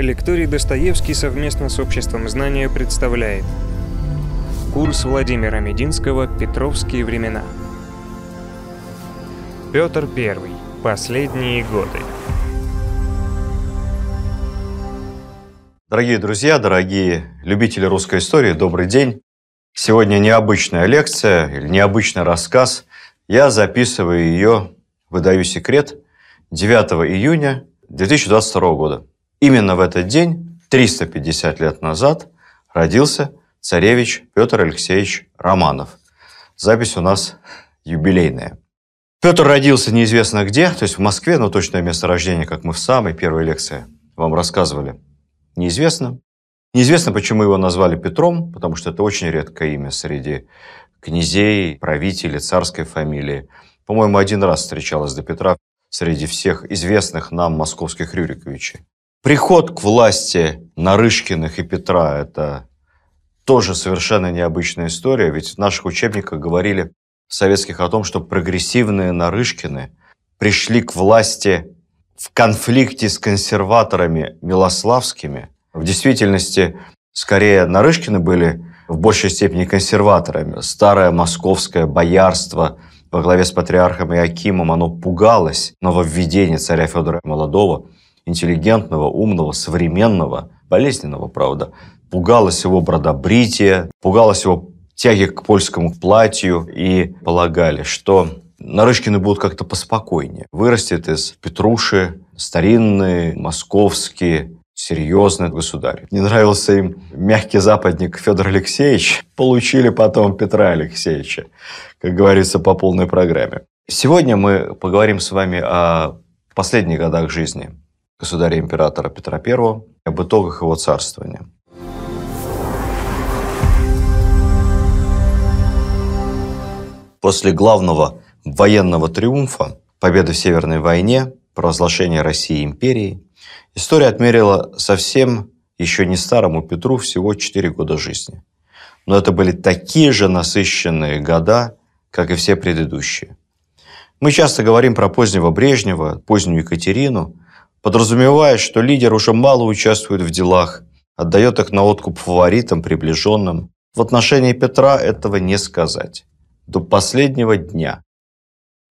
Лекторий Достоевский совместно с Обществом знания представляет Курс Владимира Мединского «Петровские времена». Петр I. Последние годы. Дорогие друзья, дорогие любители русской истории, добрый день. Сегодня необычная лекция или необычный рассказ. Я записываю ее, выдаю секрет, 9 июня 2022 года. Именно в этот день, 350 лет назад, родился царевич Петр Алексеевич Романов. Запись у нас юбилейная. Петр родился неизвестно где, то есть в Москве, но точное место рождения, как мы в самой первой лекции вам рассказывали, неизвестно. Неизвестно, почему его назвали Петром, потому что это очень редкое имя среди князей, правителей, царской фамилии. По-моему, один раз встречалось до Петра среди всех известных нам московских Рюриковичей. Приход к власти Нарышкиных и Петра – это тоже совершенно необычная история, ведь в наших учебниках говорили советских о том, что прогрессивные Нарышкины пришли к власти в конфликте с консерваторами Милославскими. В действительности, скорее, Нарышкины были в большей степени консерваторами. Старое московское боярство во главе с патриархом Иакимом, оно пугалось нововведения царя Федора Молодого – интеллигентного, умного, современного, болезненного, правда. Пугалось его бродобритие, пугалось его тяги к польскому платью и полагали, что Нарышкины будут как-то поспокойнее. Вырастет из Петруши старинный, московский, серьезный государь. Не нравился им мягкий западник Федор Алексеевич, получили потом Петра Алексеевича, как говорится, по полной программе. Сегодня мы поговорим с вами о последних годах жизни государя-императора Петра I, об итогах его царствования. После главного военного триумфа, победы в Северной войне, провозглашения России империей, история отмерила совсем еще не старому Петру всего 4 года жизни. Но это были такие же насыщенные года, как и все предыдущие. Мы часто говорим про позднего Брежнева, позднюю Екатерину, подразумевая, что лидер уже мало участвует в делах, отдает их на откуп фаворитам, приближенным. В отношении Петра этого не сказать. До последнего дня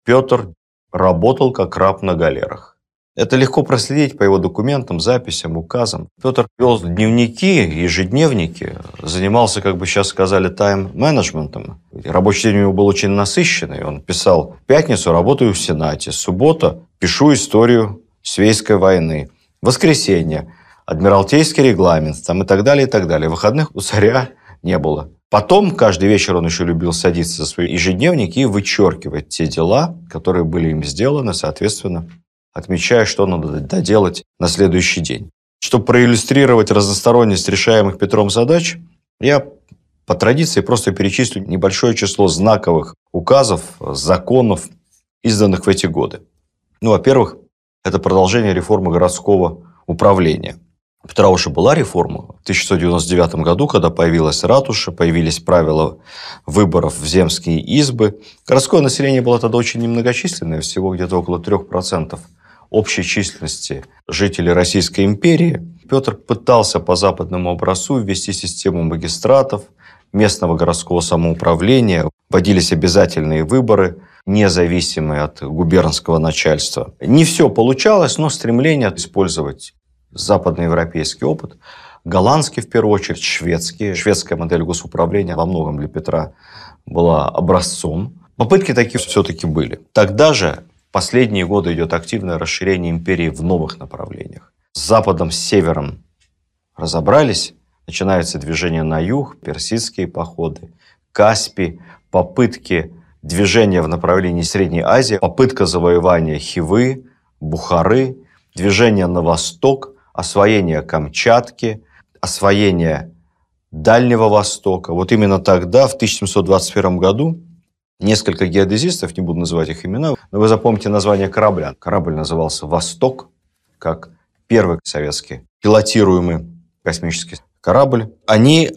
Петр работал как раб на галерах. Это легко проследить по его документам, записям, указам. Петр вел дневники, ежедневники, занимался, как бы сейчас сказали, тайм-менеджментом. Рабочий день у него был очень насыщенный. Он писал, пятницу работаю в Сенате, суббота пишу историю Свейской войны, воскресенье, Адмиралтейский регламент там, и так далее, и так далее. Выходных у царя не было. Потом каждый вечер он еще любил садиться за свой ежедневник и вычеркивать те дела, которые были им сделаны, соответственно, отмечая, что надо доделать на следующий день. Чтобы проиллюстрировать разносторонность решаемых Петром задач, я по традиции просто перечислю небольшое число знаковых указов, законов, изданных в эти годы. Ну, во-первых, это продолжение реформы городского управления. У уже была реформа в 1699 году, когда появилась ратуша, появились правила выборов в земские избы. Городское население было тогда очень немногочисленное, всего где-то около 3% общей численности жителей Российской империи. Петр пытался по западному образцу ввести систему магистратов, местного городского самоуправления, вводились обязательные выборы, независимые от губернского начальства. Не все получалось, но стремление использовать западноевропейский опыт, голландский в первую очередь, шведский. Шведская модель госуправления во многом для Петра была образцом. Попытки такие все-таки были. Тогда же последние годы идет активное расширение империи в новых направлениях. С западом, с севером разобрались, начинается движение на юг, персидские походы, Каспий, попытки движения в направлении Средней Азии, попытка завоевания Хивы, Бухары, движение на восток, освоение Камчатки, освоение Дальнего Востока. Вот именно тогда, в 1721 году, несколько геодезистов, не буду называть их имена, но вы запомните название корабля. Корабль назывался «Восток», как первый советский пилотируемый космический корабль. Они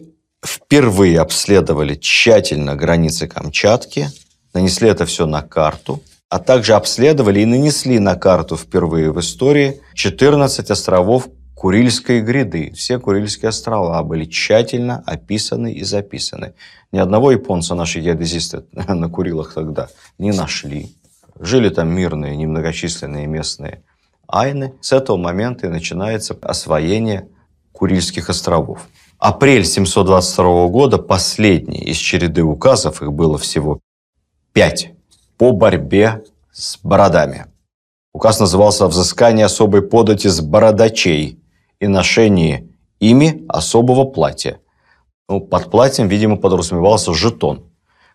впервые обследовали тщательно границы Камчатки, нанесли это все на карту, а также обследовали и нанесли на карту впервые в истории 14 островов Курильской гряды. Все Курильские острова были тщательно описаны и записаны. Ни одного японца наши геодезисты на Курилах тогда не нашли. Жили там мирные, немногочисленные местные айны. С этого момента и начинается освоение Курильских островов. Апрель 722 года последний из череды указов, их было всего пять, по борьбе с бородами. Указ назывался «Взыскание особой подати с бородачей и ношении ими особого платья». Ну, под платьем, видимо, подразумевался жетон,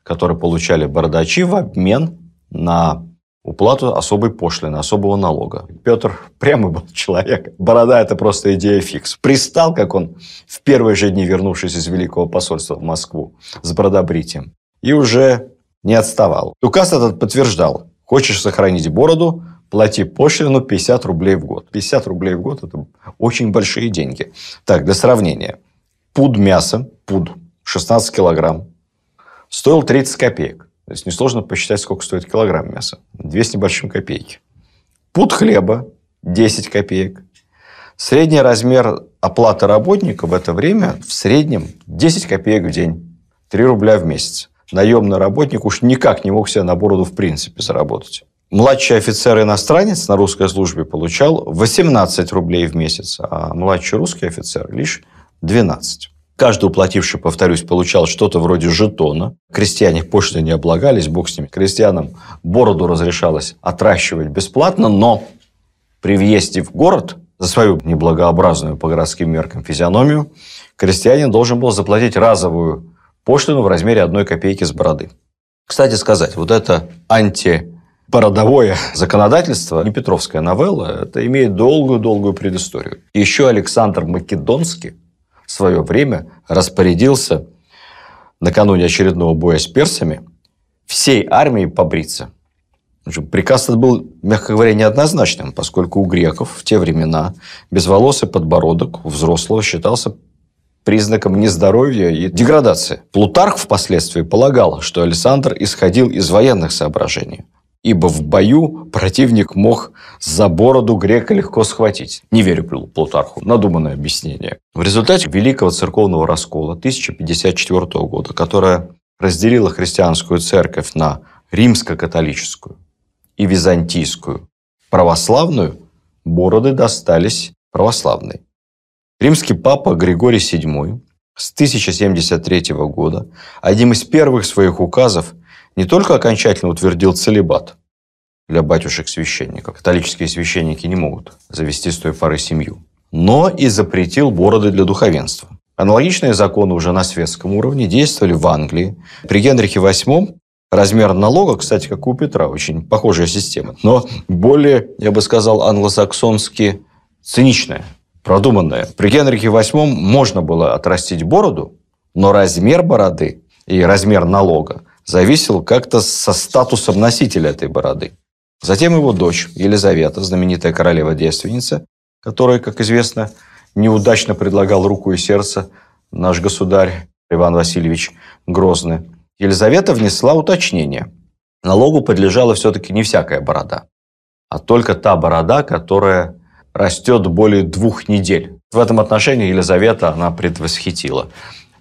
который получали бородачи в обмен на уплату особой пошлины, особого налога. Петр прямо был человек. Борода – это просто идея фикс. Пристал, как он в первые же дни, вернувшись из Великого посольства в Москву, с бородобритием. И уже не отставал. Указ этот подтверждал. Хочешь сохранить бороду – плати пошлину 50 рублей в год. 50 рублей в год – это очень большие деньги. Так, для сравнения. Пуд мяса, пуд, 16 килограмм, стоил 30 копеек. То есть несложно посчитать, сколько стоит килограмм мяса. Две с небольшим копейки. Пуд хлеба 10 копеек. Средний размер оплаты работника в это время в среднем 10 копеек в день. 3 рубля в месяц. Наемный работник уж никак не мог себе на бороду в принципе заработать. Младший офицер-иностранец на русской службе получал 18 рублей в месяц, а младший русский офицер лишь 12. Каждый уплативший, повторюсь, получал что-то вроде жетона. Крестьяне пошлины не облагались, бог с ними. Крестьянам бороду разрешалось отращивать бесплатно, но при въезде в город за свою неблагообразную по городским меркам физиономию крестьянин должен был заплатить разовую пошлину в размере одной копейки с бороды. Кстати сказать, вот это антибородовое законодательство, не Петровская новелла, это имеет долгую-долгую предысторию. Еще Александр Македонский в свое время распорядился накануне очередного боя с персами всей армии побриться. Приказ этот был, мягко говоря, неоднозначным, поскольку у греков в те времена безволосый подбородок у взрослого считался признаком нездоровья и деградации. Плутарх впоследствии полагал, что Александр исходил из военных соображений – ибо в бою противник мог за бороду грека легко схватить. Не верю Плутарху, надуманное объяснение. В результате Великого церковного раскола 1054 года, которое разделило христианскую церковь на римско-католическую и византийскую православную, бороды достались православной. Римский папа Григорий VII с 1073 года одним из первых своих указов не только окончательно утвердил целебат для батюшек-священников, католические священники не могут завести с той поры семью, но и запретил бороды для духовенства. Аналогичные законы уже на светском уровне действовали в Англии. При Генрихе VIII размер налога, кстати, как у Петра, очень похожая система, но более, я бы сказал, англосаксонски циничная, продуманная. При Генрихе VIII можно было отрастить бороду, но размер бороды и размер налога зависел как-то со статусом носителя этой бороды. Затем его дочь Елизавета, знаменитая королева-девственница, которая, как известно, неудачно предлагал руку и сердце наш государь Иван Васильевич Грозный. Елизавета внесла уточнение. Налогу подлежала все-таки не всякая борода, а только та борода, которая растет более двух недель. В этом отношении Елизавета, она предвосхитила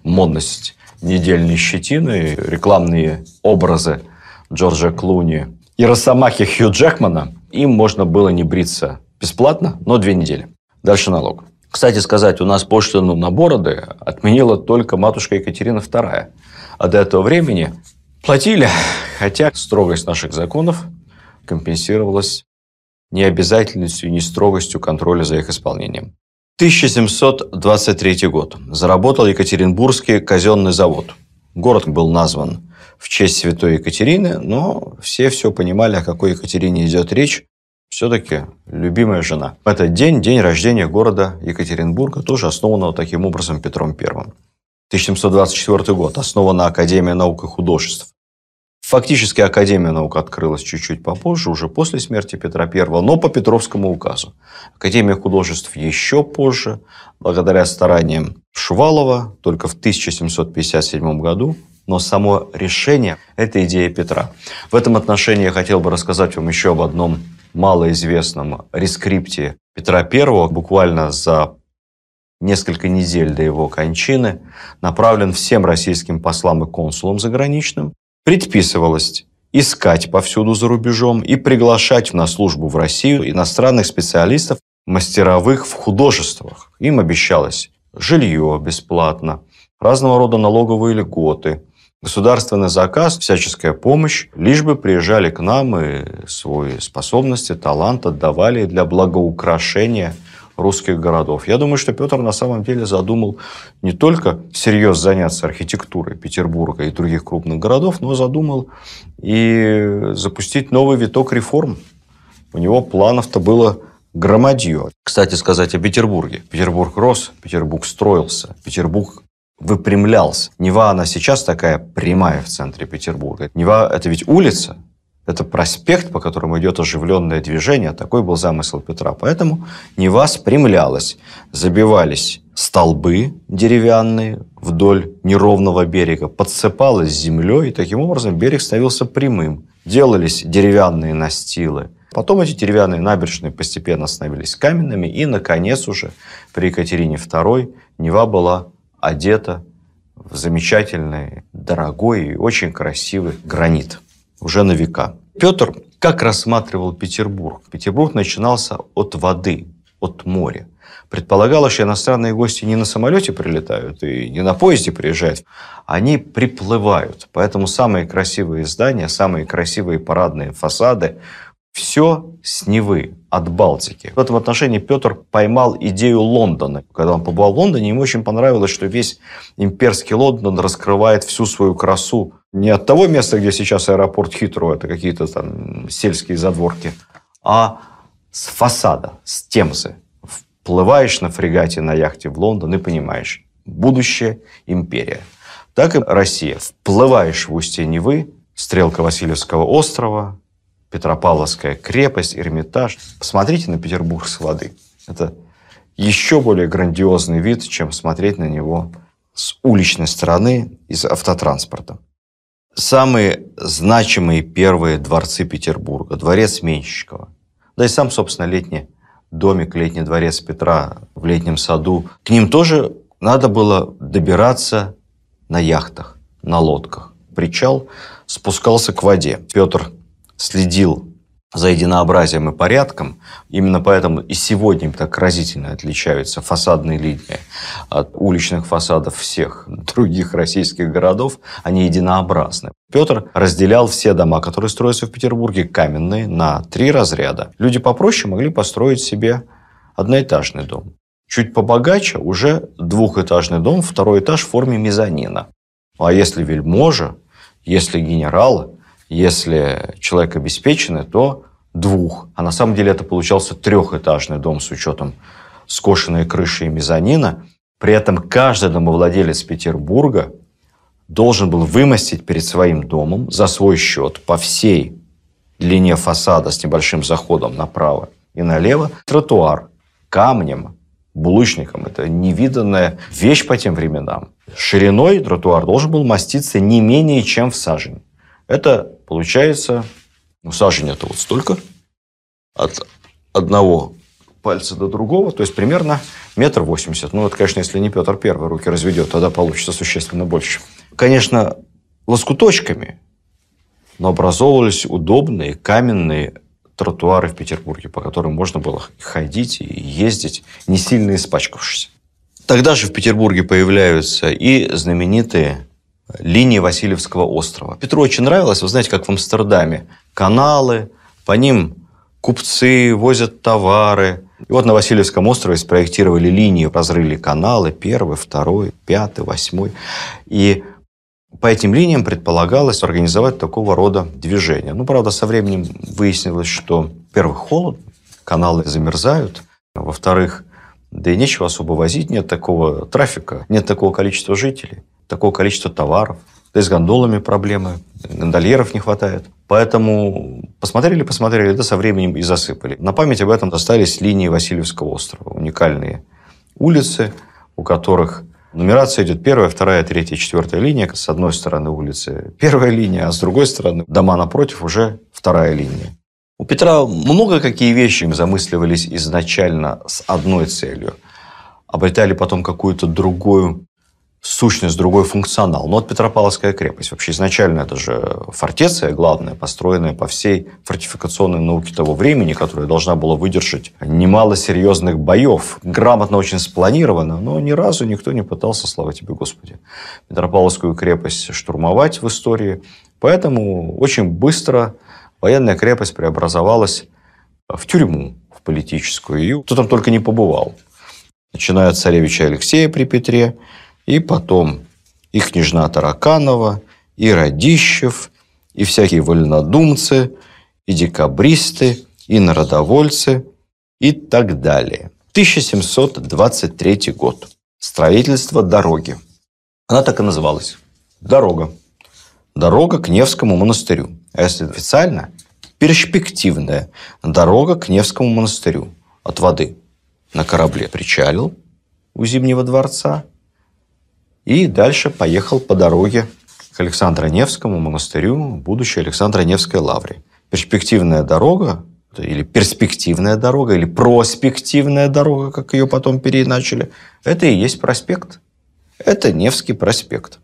модность недельной щетины, рекламные образы Джорджа Клуни и росомахи Хью Джекмана, им можно было не бриться бесплатно, но две недели. Дальше налог. Кстати сказать, у нас пошлину на бороды отменила только матушка Екатерина II. А до этого времени платили, хотя строгость наших законов компенсировалась необязательностью и нестрогостью контроля за их исполнением. 1723 год. Заработал Екатеринбургский казенный завод. Город был назван в честь святой Екатерины, но все все понимали, о какой Екатерине идет речь. Все-таки любимая жена. Этот день, день рождения города Екатеринбурга, тоже основанного таким образом Петром I. 1724 год. Основана Академия наук и художеств. Фактически Академия наук открылась чуть-чуть попозже, уже после смерти Петра I, но по Петровскому указу. Академия художеств еще позже, благодаря стараниям Шувалова, только в 1757 году. Но само решение – это идея Петра. В этом отношении я хотел бы рассказать вам еще об одном малоизвестном рескрипте Петра I буквально за несколько недель до его кончины направлен всем российским послам и консулам заграничным. Предписывалось искать повсюду за рубежом и приглашать на службу в Россию иностранных специалистов, мастеровых в художествах. Им обещалось жилье бесплатно, разного рода налоговые льготы, государственный заказ, всяческая помощь, лишь бы приезжали к нам и свои способности, талант отдавали для благоукрашения русских городов. Я думаю, что Петр на самом деле задумал не только всерьез заняться архитектурой Петербурга и других крупных городов, но задумал и запустить новый виток реформ. У него планов-то было громадье. Кстати сказать о Петербурге. Петербург рос, Петербург строился, Петербург выпрямлялся. Нева, она сейчас такая прямая в центре Петербурга. Нева – это ведь улица, это проспект, по которому идет оживленное движение. Такой был замысел Петра. Поэтому Нева спрямлялась. Забивались столбы деревянные вдоль неровного берега, подсыпалась землей, и таким образом берег становился прямым. Делались деревянные настилы. Потом эти деревянные набережные постепенно становились каменными, и, наконец, уже при Екатерине II Нева была одета в замечательный, дорогой и очень красивый гранит уже на века. Петр как рассматривал Петербург? Петербург начинался от воды, от моря. Предполагалось, что иностранные гости не на самолете прилетают и не на поезде приезжают, они приплывают. Поэтому самые красивые здания, самые красивые парадные фасады все с Невы, от Балтики. В этом отношении Петр поймал идею Лондона. Когда он побывал в Лондоне, ему очень понравилось, что весь имперский Лондон раскрывает всю свою красу не от того места, где сейчас аэропорт Хитро, это какие-то там сельские задворки, а с фасада, с Темзы. Вплываешь на фрегате на яхте в Лондон и понимаешь, будущее империя. Так и Россия. Вплываешь в устье Невы, стрелка Васильевского острова, Петропавловская крепость, Эрмитаж. Посмотрите на Петербург с воды. Это еще более грандиозный вид, чем смотреть на него с уличной стороны из автотранспорта. Самые значимые первые дворцы Петербурга. Дворец Менщикова. Да и сам, собственно, летний домик, летний дворец Петра в летнем саду. К ним тоже надо было добираться на яхтах, на лодках. Причал спускался к воде. Петр следил за единообразием и порядком. Именно поэтому и сегодня так разительно отличаются фасадные линии от уличных фасадов всех других российских городов. Они единообразны. Петр разделял все дома, которые строятся в Петербурге, каменные, на три разряда. Люди попроще могли построить себе одноэтажный дом. Чуть побогаче уже двухэтажный дом, второй этаж в форме мезонина. А если вельможа, если генералы, если человек обеспеченный, то двух. А на самом деле это получался трехэтажный дом с учетом скошенной крыши и мезонина. При этом каждый домовладелец Петербурга должен был вымостить перед своим домом за свой счет по всей длине фасада с небольшим заходом направо и налево тротуар камнем, булыжником. Это невиданная вещь по тем временам. Шириной тротуар должен был маститься не менее чем в сажень. Это получается, ну, сажень это вот столько, от одного пальца до другого, то есть примерно метр восемьдесят. Ну, это, конечно, если не Петр Первый руки разведет, тогда получится существенно больше. Конечно, лоскуточками, но образовывались удобные каменные тротуары в Петербурге, по которым можно было ходить и ездить, не сильно испачкавшись. Тогда же в Петербурге появляются и знаменитые линии Васильевского острова. Петру очень нравилось, вы знаете, как в Амстердаме. Каналы, по ним купцы возят товары. И вот на Васильевском острове спроектировали линии, разрыли каналы, первый, второй, пятый, восьмой. И по этим линиям предполагалось организовать такого рода движение. Ну, правда, со временем выяснилось, что, во-первых, холод, каналы замерзают, во-вторых, да и нечего особо возить, нет такого трафика, нет такого количества жителей такого количества товаров. Да и с гондолами проблемы, гондольеров не хватает. Поэтому посмотрели, посмотрели, да со временем и засыпали. На память об этом остались линии Васильевского острова. Уникальные улицы, у которых нумерация идет первая, вторая, третья, четвертая линия. С одной стороны улицы первая линия, а с другой стороны дома напротив уже вторая линия. У Петра много какие вещи замысливались изначально с одной целью, обретали потом какую-то другую сущность, другой функционал. Но вот Петропавловская крепость. Вообще изначально это же фортеция главная, построенная по всей фортификационной науке того времени, которая должна была выдержать немало серьезных боев. Грамотно очень спланировано, но ни разу никто не пытался, слава тебе Господи, Петропавловскую крепость штурмовать в истории. Поэтому очень быстро военная крепость преобразовалась в тюрьму, в политическую. И кто там только не побывал. Начиная от царевича Алексея при Петре, и потом и княжна Тараканова, и Радищев, и всякие вольнодумцы, и декабристы, и народовольцы, и так далее. 1723 год. Строительство дороги. Она так и называлась. Дорога. Дорога к Невскому монастырю. А если официально, перспективная дорога к Невскому монастырю от воды. На корабле причалил у Зимнего дворца и дальше поехал по дороге к Александро-Невскому монастырю, будущей Александро-Невской лавре. Перспективная дорога, или перспективная дорога, или проспективная дорога, как ее потом переиначили, это и есть проспект. Это Невский проспект.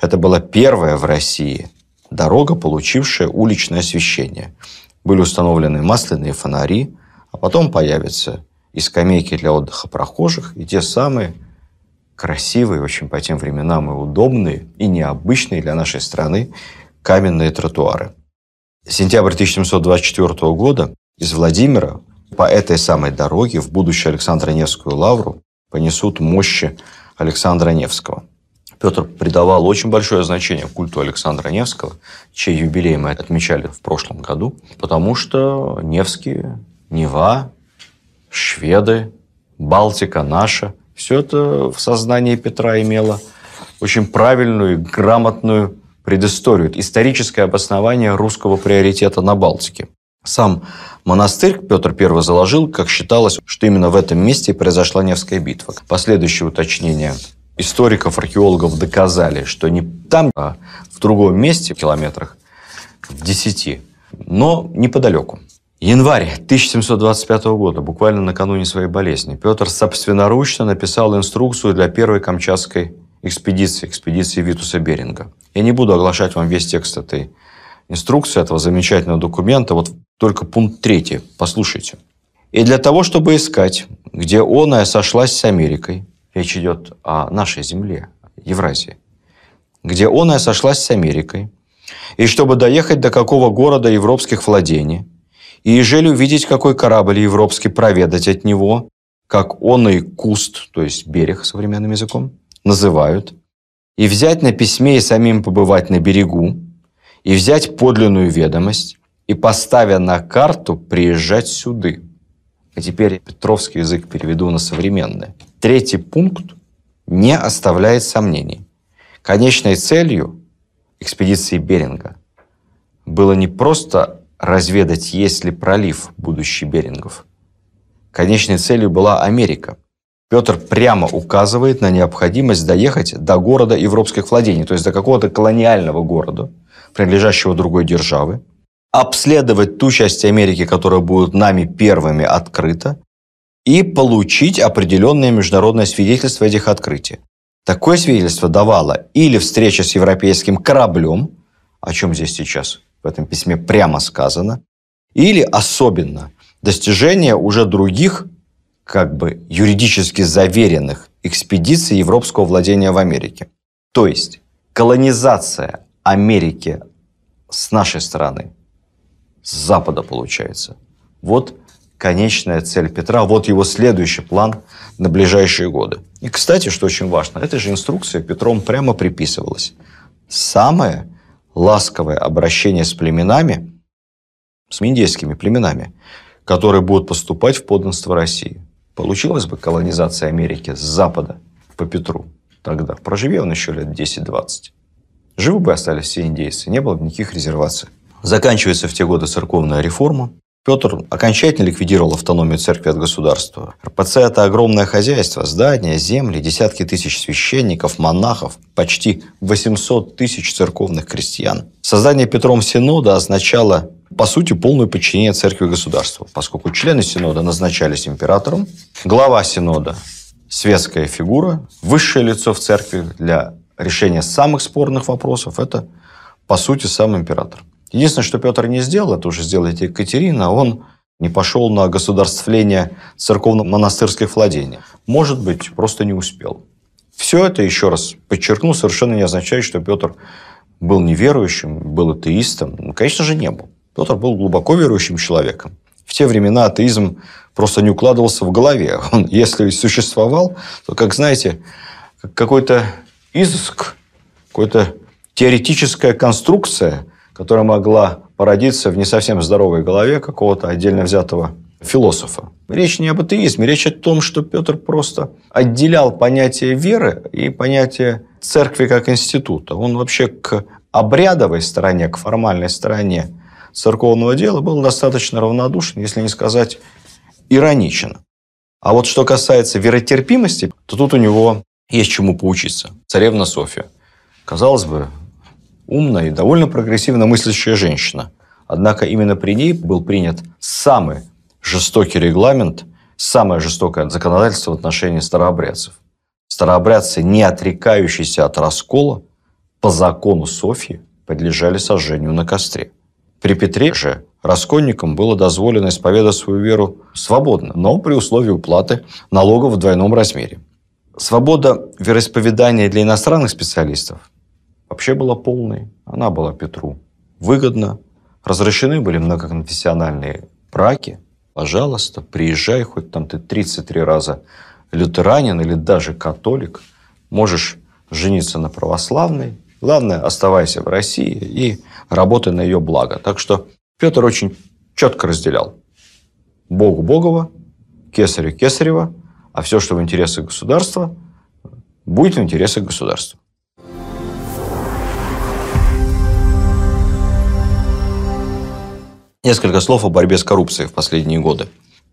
Это была первая в России дорога, получившая уличное освещение. Были установлены масляные фонари, а потом появятся и скамейки для отдыха прохожих, и те самые красивые, очень по тем временам и удобные, и необычные для нашей страны каменные тротуары. Сентябрь 1724 года из Владимира по этой самой дороге в будущую Александра Невскую лавру понесут мощи Александра Невского. Петр придавал очень большое значение культу Александра Невского, чей юбилей мы отмечали в прошлом году, потому что Невские, Нева, шведы, Балтика наша, все это в сознании Петра имело очень правильную и грамотную предысторию, историческое обоснование русского приоритета на Балтике. Сам монастырь Петр I заложил, как считалось, что именно в этом месте произошла Невская битва. Последующие уточнения историков, археологов доказали, что не там, а в другом месте, в километрах в 10, но неподалеку. Январь 1725 года, буквально накануне своей болезни, Петр собственноручно написал инструкцию для первой Камчатской экспедиции, экспедиции Витуса Беринга. Я не буду оглашать вам весь текст этой инструкции, этого замечательного документа, вот только пункт третий, послушайте. И для того, чтобы искать, где оная сошлась с Америкой, Речь идет о нашей земле, Евразии, где оная сошлась с Америкой, и чтобы доехать до какого города европских владений, и ежели увидеть, какой корабль европский проведать от него, как он и куст, то есть берег современным языком, называют, и взять на письме и самим побывать на берегу, и взять подлинную ведомость, и, поставя на карту, приезжать сюды. А теперь Петровский язык переведу на современный. Третий пункт не оставляет сомнений. Конечной целью экспедиции Беринга было не просто разведать, есть ли пролив будущий Берингов. Конечной целью была Америка. Петр прямо указывает на необходимость доехать до города европейских владений, то есть до какого-то колониального города, принадлежащего другой державы, обследовать ту часть Америки, которая будет нами первыми открыта, и получить определенное международное свидетельство этих открытий. Такое свидетельство давало или встреча с европейским кораблем, о чем здесь сейчас в этом письме прямо сказано, или особенно достижение уже других, как бы юридически заверенных экспедиций европейского владения в Америке. То есть колонизация Америки с нашей стороны, с Запада получается. Вот конечная цель Петра, вот его следующий план на ближайшие годы. И, кстати, что очень важно, эта же инструкция Петром прямо приписывалась. Самое ласковое обращение с племенами, с миндейскими племенами, которые будут поступать в подданство России. Получилась бы колонизация Америки с запада по Петру тогда. Проживи он еще лет 10-20. Живы бы остались все индейцы, не было бы никаких резерваций. Заканчивается в те годы церковная реформа. Петр окончательно ликвидировал автономию церкви от государства. РПЦ – это огромное хозяйство, здания, земли, десятки тысяч священников, монахов, почти 800 тысяч церковных крестьян. Создание Петром Синода означало по сути, полное подчинение церкви государству, поскольку члены Синода назначались императором, глава Синода – светская фигура, высшее лицо в церкви для решения самых спорных вопросов – это, по сути, сам император. Единственное, что Петр не сделал, это уже сделает Екатерина, он не пошел на государствление церковно-монастырских владений. Может быть, просто не успел. Все это, еще раз подчеркну, совершенно не означает, что Петр был неверующим, был атеистом. Ну, конечно же, не был. Петр был глубоко верующим человеком. В те времена атеизм просто не укладывался в голове. Он, если существовал, то, как знаете, какой-то изыск, какая-то теоретическая конструкция, которая могла породиться в не совсем здоровой голове какого-то отдельно взятого философа. Речь не об атеизме, речь о том, что Петр просто отделял понятие веры и понятие церкви как института. Он вообще к обрядовой стороне, к формальной стороне церковного дела был достаточно равнодушен, если не сказать ироничен. А вот что касается веротерпимости, то тут у него есть чему поучиться. Царевна Софья. Казалось бы, умная и довольно прогрессивно мыслящая женщина. Однако именно при ней был принят самый жестокий регламент, самое жестокое законодательство в отношении старообрядцев. Старообрядцы, не отрекающиеся от раскола, по закону Софьи подлежали сожжению на костре. При Петре же раскольникам было дозволено исповедать свою веру свободно, но при условии уплаты налогов в двойном размере. Свобода вероисповедания для иностранных специалистов вообще была полной. Она была Петру выгодна. Разрешены были многоконфессиональные браки. Пожалуйста, приезжай, хоть там ты 33 раза лютеранин или даже католик, можешь жениться на православной. Главное, оставайся в России и работай на ее благо. Так что Петр очень четко разделял. Богу Богова, Кесарю Кесарева, а все, что в интересах государства, будет в интересах государства. Несколько слов о борьбе с коррупцией в последние годы.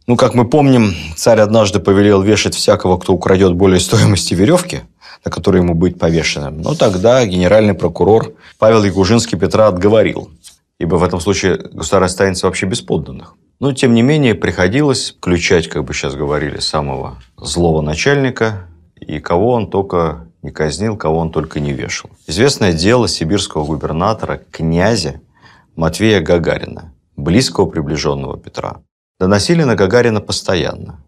Ну, как мы помним, царь однажды повелел вешать всякого, кто украдет более стоимости веревки, на которой ему быть повешенным. Но тогда генеральный прокурор Павел Ягужинский Петра отговорил, ибо в этом случае государь останется вообще без подданных. Но, тем не менее, приходилось включать, как бы сейчас говорили, самого злого начальника, и кого он только не казнил, кого он только не вешал. Известное дело сибирского губернатора, князя Матвея Гагарина, близкого приближенного Петра доносили на Гагарина постоянно.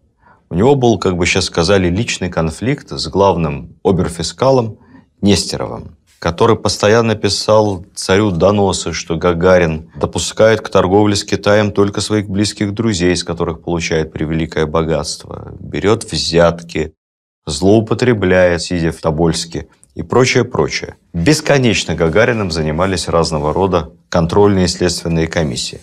У него был, как бы сейчас сказали, личный конфликт с главным оберфискалом Нестеровым, который постоянно писал царю доносы, что Гагарин допускает к торговле с Китаем только своих близких друзей, с которых получает превеликое богатство, берет взятки, злоупотребляет, сидя в Тобольске и прочее, прочее. Бесконечно Гагарином занимались разного рода контрольные и следственные комиссии.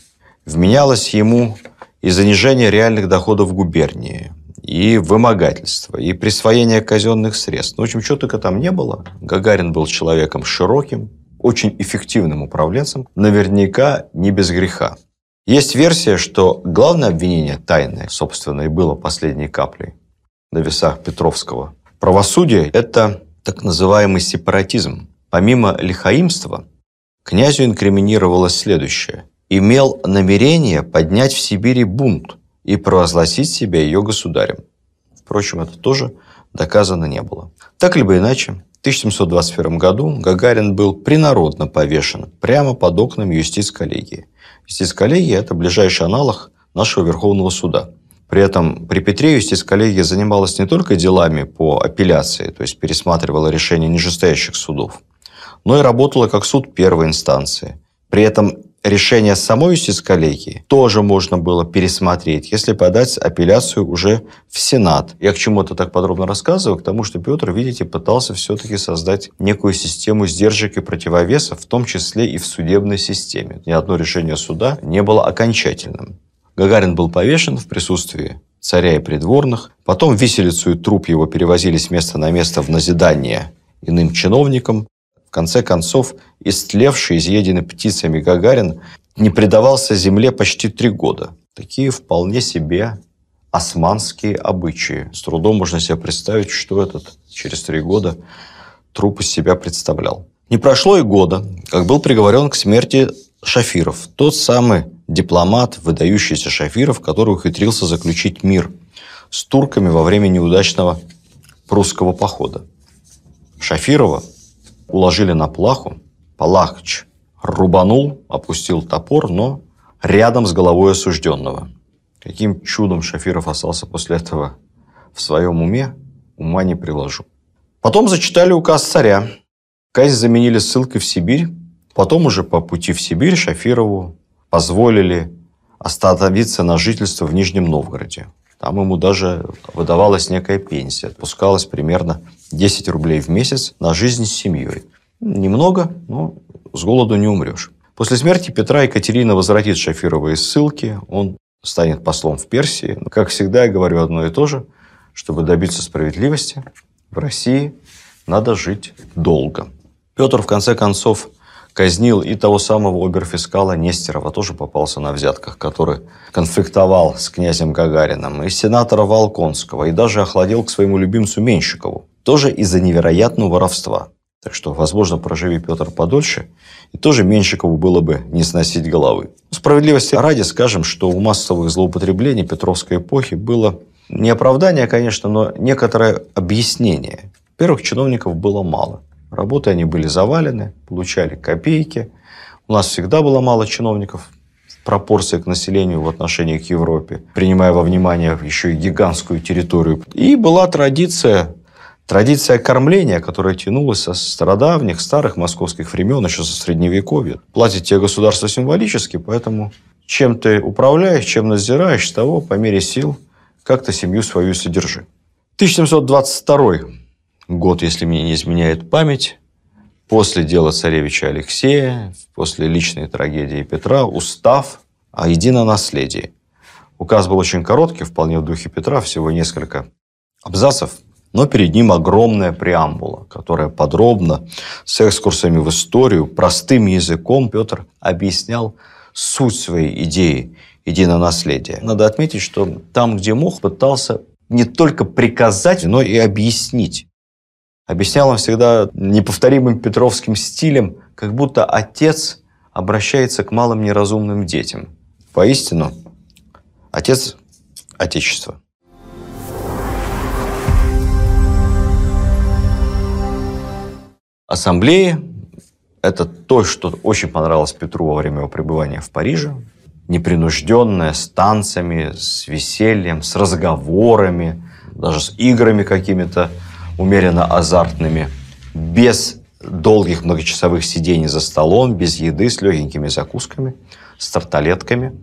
Вменялось ему и занижение реальных доходов губернии, и вымогательство, и присвоение казенных средств. Ну, в общем, что только там не было. Гагарин был человеком широким, очень эффективным управленцем, наверняка не без греха. Есть версия, что главное обвинение тайное, собственно, и было последней каплей на весах Петровского. Правосудие – это так называемый сепаратизм. Помимо лихаимства, князю инкриминировалось следующее имел намерение поднять в Сибири бунт и провозгласить себя ее государем. Впрочем, это тоже доказано не было. Так либо иначе, в 1721 году Гагарин был принародно повешен прямо под окнами юстиц-коллегии. Юстиц-коллегия – это ближайший аналог нашего Верховного суда. При этом при Петре юстиц-коллегия занималась не только делами по апелляции, то есть пересматривала решения нижестоящих судов, но и работала как суд первой инстанции. При этом решение самой юстиц-коллегии тоже можно было пересмотреть, если подать апелляцию уже в Сенат. Я к чему это так подробно рассказываю? К тому, что Петр, видите, пытался все-таки создать некую систему сдержек и противовесов, в том числе и в судебной системе. Ни одно решение суда не было окончательным. Гагарин был повешен в присутствии царя и придворных. Потом виселицу и труп его перевозили с места на место в назидание иным чиновникам. В конце концов, истлевший, изъеденный птицами Гагарин не предавался земле почти три года. Такие вполне себе османские обычаи. С трудом можно себе представить, что этот через три года труп из себя представлял. Не прошло и года, как был приговорен к смерти Шафиров, тот самый дипломат, выдающийся Шафиров, который ухитрился заключить мир с турками во время неудачного прусского похода. Шафирова уложили на плаху, Палахч рубанул, опустил топор, но рядом с головой осужденного. Каким чудом Шафиров остался после этого в своем уме, ума не приложу. Потом зачитали указ царя. Казнь заменили ссылкой в Сибирь. Потом уже по пути в Сибирь Шафирову позволили остановиться на жительство в Нижнем Новгороде. Там ему даже выдавалась некая пенсия. Отпускалось примерно 10 рублей в месяц на жизнь с семьей. Немного, но с голоду не умрешь. После смерти Петра Екатерина возвратит Шафирова из ссылки. Он станет послом в Персии. Но, как всегда, я говорю одно и то же. Чтобы добиться справедливости, в России надо жить долго. Петр, в конце концов, казнил и того самого оберфискала Нестерова, тоже попался на взятках, который конфликтовал с князем Гагарином, и сенатора Волконского, и даже охладил к своему любимцу Менщикову, тоже из-за невероятного воровства. Так что, возможно, проживи Петр подольше, и тоже Менщикову было бы не сносить головы. Справедливости ради скажем, что у массовых злоупотреблений Петровской эпохи было не оправдание, конечно, но некоторое объяснение. Первых чиновников было мало. Работы они были завалены, получали копейки. У нас всегда было мало чиновников в пропорции к населению в отношении к Европе, принимая во внимание еще и гигантскую территорию. И была традиция Традиция кормления, которая тянулась со стародавних, старых московских времен, еще со средневековья. Платит тебе государство символически, поэтому чем ты управляешь, чем надзираешь, того по мере сил как-то семью свою содержи. 1722 год, если мне не изменяет память, после дела царевича Алексея, после личной трагедии Петра, устав о единонаследии. Указ был очень короткий, вполне в духе Петра, всего несколько абзацев, но перед ним огромная преамбула, которая подробно, с экскурсами в историю, простым языком Петр объяснял суть своей идеи единонаследия. Надо отметить, что там, где мог, пытался не только приказать, но и объяснить. Объяснял он всегда неповторимым петровским стилем, как будто отец обращается к малым неразумным детям. Поистину, отец Отечества. Ассамблеи – это то, что очень понравилось Петру во время его пребывания в Париже. Непринужденное, с танцами, с весельем, с разговорами, даже с играми какими-то умеренно азартными, без долгих многочасовых сидений за столом, без еды, с легенькими закусками, с тарталетками.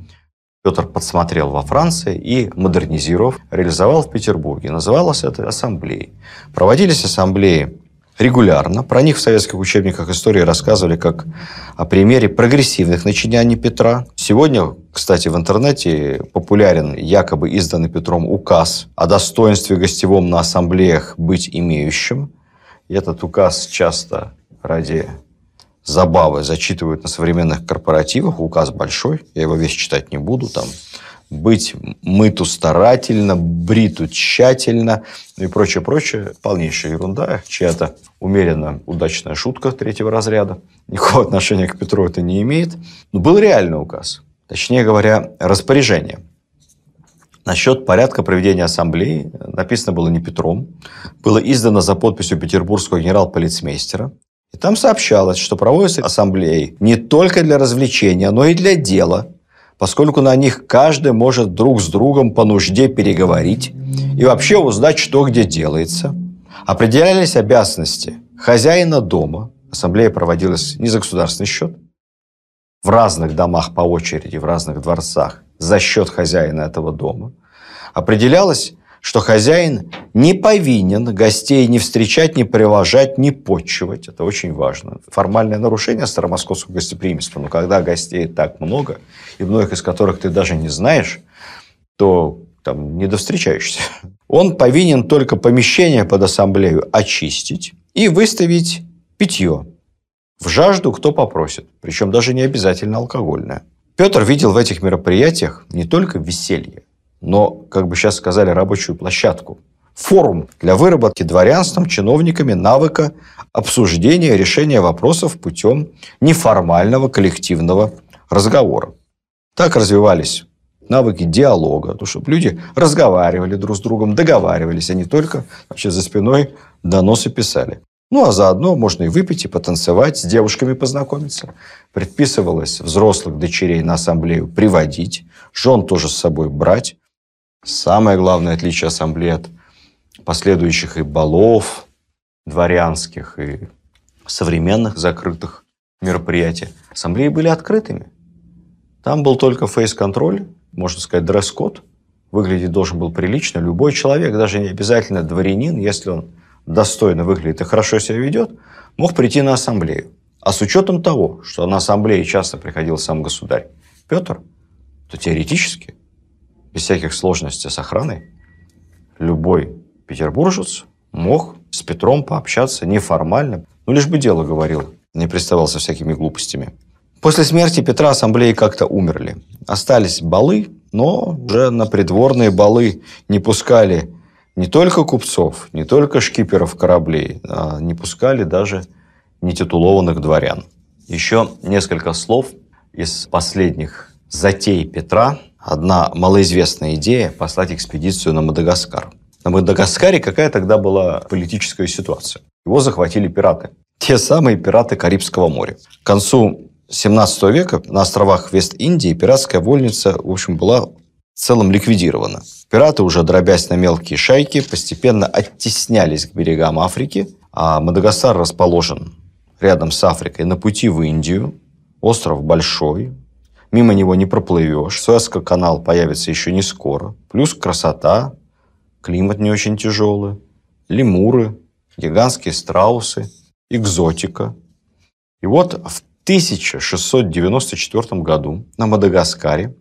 Петр подсмотрел во Франции и, модернизировав, реализовал в Петербурге. Называлось это ассамблеей. Проводились ассамблеи регулярно. Про них в советских учебниках истории рассказывали как о примере прогрессивных начинаний Петра. Сегодня, кстати, в интернете популярен якобы изданный Петром указ о достоинстве гостевом на ассамблеях быть имеющим. И этот указ часто ради забавы зачитывают на современных корпоративах. Указ большой, я его весь читать не буду. Там быть мыту старательно, бриту тщательно и прочее, прочее. Полнейшая ерунда, чья-то умеренно удачная шутка третьего разряда. Никакого отношения к Петру это не имеет. Но был реальный указ. Точнее говоря, распоряжение. Насчет порядка проведения ассамблеи написано было не Петром. Было издано за подписью петербургского генерал-полицмейстера. И там сообщалось, что проводятся ассамблеи не только для развлечения, но и для дела – поскольку на них каждый может друг с другом по нужде переговорить и вообще узнать, что где делается. Определялись обязанности хозяина дома, ассамблея проводилась не за государственный счет, в разных домах по очереди, в разных дворцах, за счет хозяина этого дома. Определялось что хозяин не повинен гостей не встречать, не привожать, не почивать. Это очень важно. Формальное нарушение старомосковского гостеприимства. Но когда гостей так много, и многих из которых ты даже не знаешь, то там не довстречаешься. Он повинен только помещение под ассамблею очистить и выставить питье. В жажду кто попросит, причем даже не обязательно алкогольное. Петр видел в этих мероприятиях не только веселье, но, как бы сейчас сказали, рабочую площадку. Форум для выработки дворянством, чиновниками навыка обсуждения решения вопросов путем неформального коллективного разговора. Так развивались навыки диалога, то, чтобы люди разговаривали друг с другом, договаривались, а не только вообще за спиной доносы писали. Ну, а заодно можно и выпить, и потанцевать, с девушками познакомиться. Предписывалось взрослых дочерей на ассамблею приводить, жен тоже с собой брать. Самое главное отличие ассамблеи от последующих и балов дворянских, и современных закрытых мероприятий. Ассамблеи были открытыми. Там был только фейс-контроль, можно сказать, дресс-код. Выглядеть должен был прилично. Любой человек, даже не обязательно дворянин, если он достойно выглядит и хорошо себя ведет, мог прийти на ассамблею. А с учетом того, что на ассамблее часто приходил сам государь Петр, то теоретически, без всяких сложностей с охраной, любой петербуржец мог с Петром пообщаться неформально, ну, лишь бы дело говорил, не приставал всякими глупостями. После смерти Петра ассамблеи как-то умерли. Остались балы, но уже на придворные балы не пускали не только купцов, не только шкиперов кораблей, а не пускали даже нетитулованных дворян. Еще несколько слов из последних затей Петра. Одна малоизвестная идея – послать экспедицию на Мадагаскар. На Мадагаскаре какая тогда была политическая ситуация? Его захватили пираты. Те самые пираты Карибского моря. К концу 17 века на островах Вест-Индии пиратская вольница, в общем, была в целом ликвидирована. Пираты, уже дробясь на мелкие шайки, постепенно оттеснялись к берегам Африки, а Мадагаскар расположен рядом с Африкой на пути в Индию. Остров большой, мимо него не проплывешь. Суэцкий канал появится еще не скоро. Плюс красота, климат не очень тяжелый, лемуры, гигантские страусы, экзотика. И вот в 1694 году на Мадагаскаре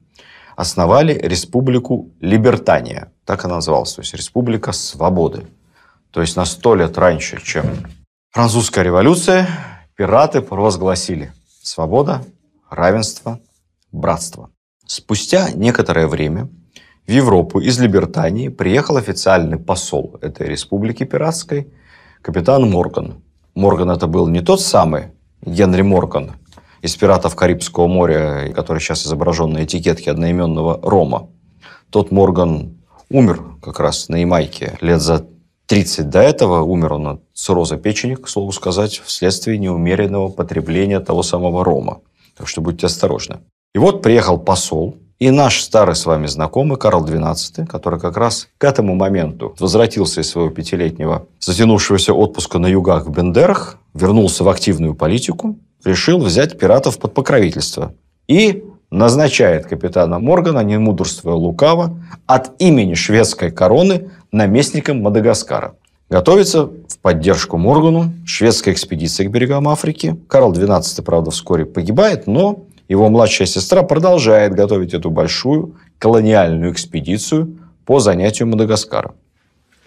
основали республику Либертания. Так она называлась, то есть республика свободы. То есть на сто лет раньше, чем французская революция, пираты провозгласили свобода, равенство, братство. Спустя некоторое время в Европу из Либертании приехал официальный посол этой республики пиратской, капитан Морган. Морган это был не тот самый Генри Морган из «Пиратов Карибского моря», который сейчас изображен на этикетке одноименного рома. Тот Морган умер как раз на Ямайке лет за 30 до этого. Умер он от цирроза печени, к слову сказать, вследствие неумеренного потребления того самого рома. Так что будьте осторожны. И вот приехал посол, и наш старый с вами знакомый Карл XII, который как раз к этому моменту возвратился из своего пятилетнего затянувшегося отпуска на югах в Бендерах, вернулся в активную политику, решил взять пиратов под покровительство. И назначает капитана Моргана, не мудрствуя лукаво, от имени шведской короны наместником Мадагаскара. Готовится в поддержку Моргану шведская экспедиция к берегам Африки. Карл XII, правда, вскоре погибает, но его младшая сестра продолжает готовить эту большую колониальную экспедицию по занятию Мадагаскара.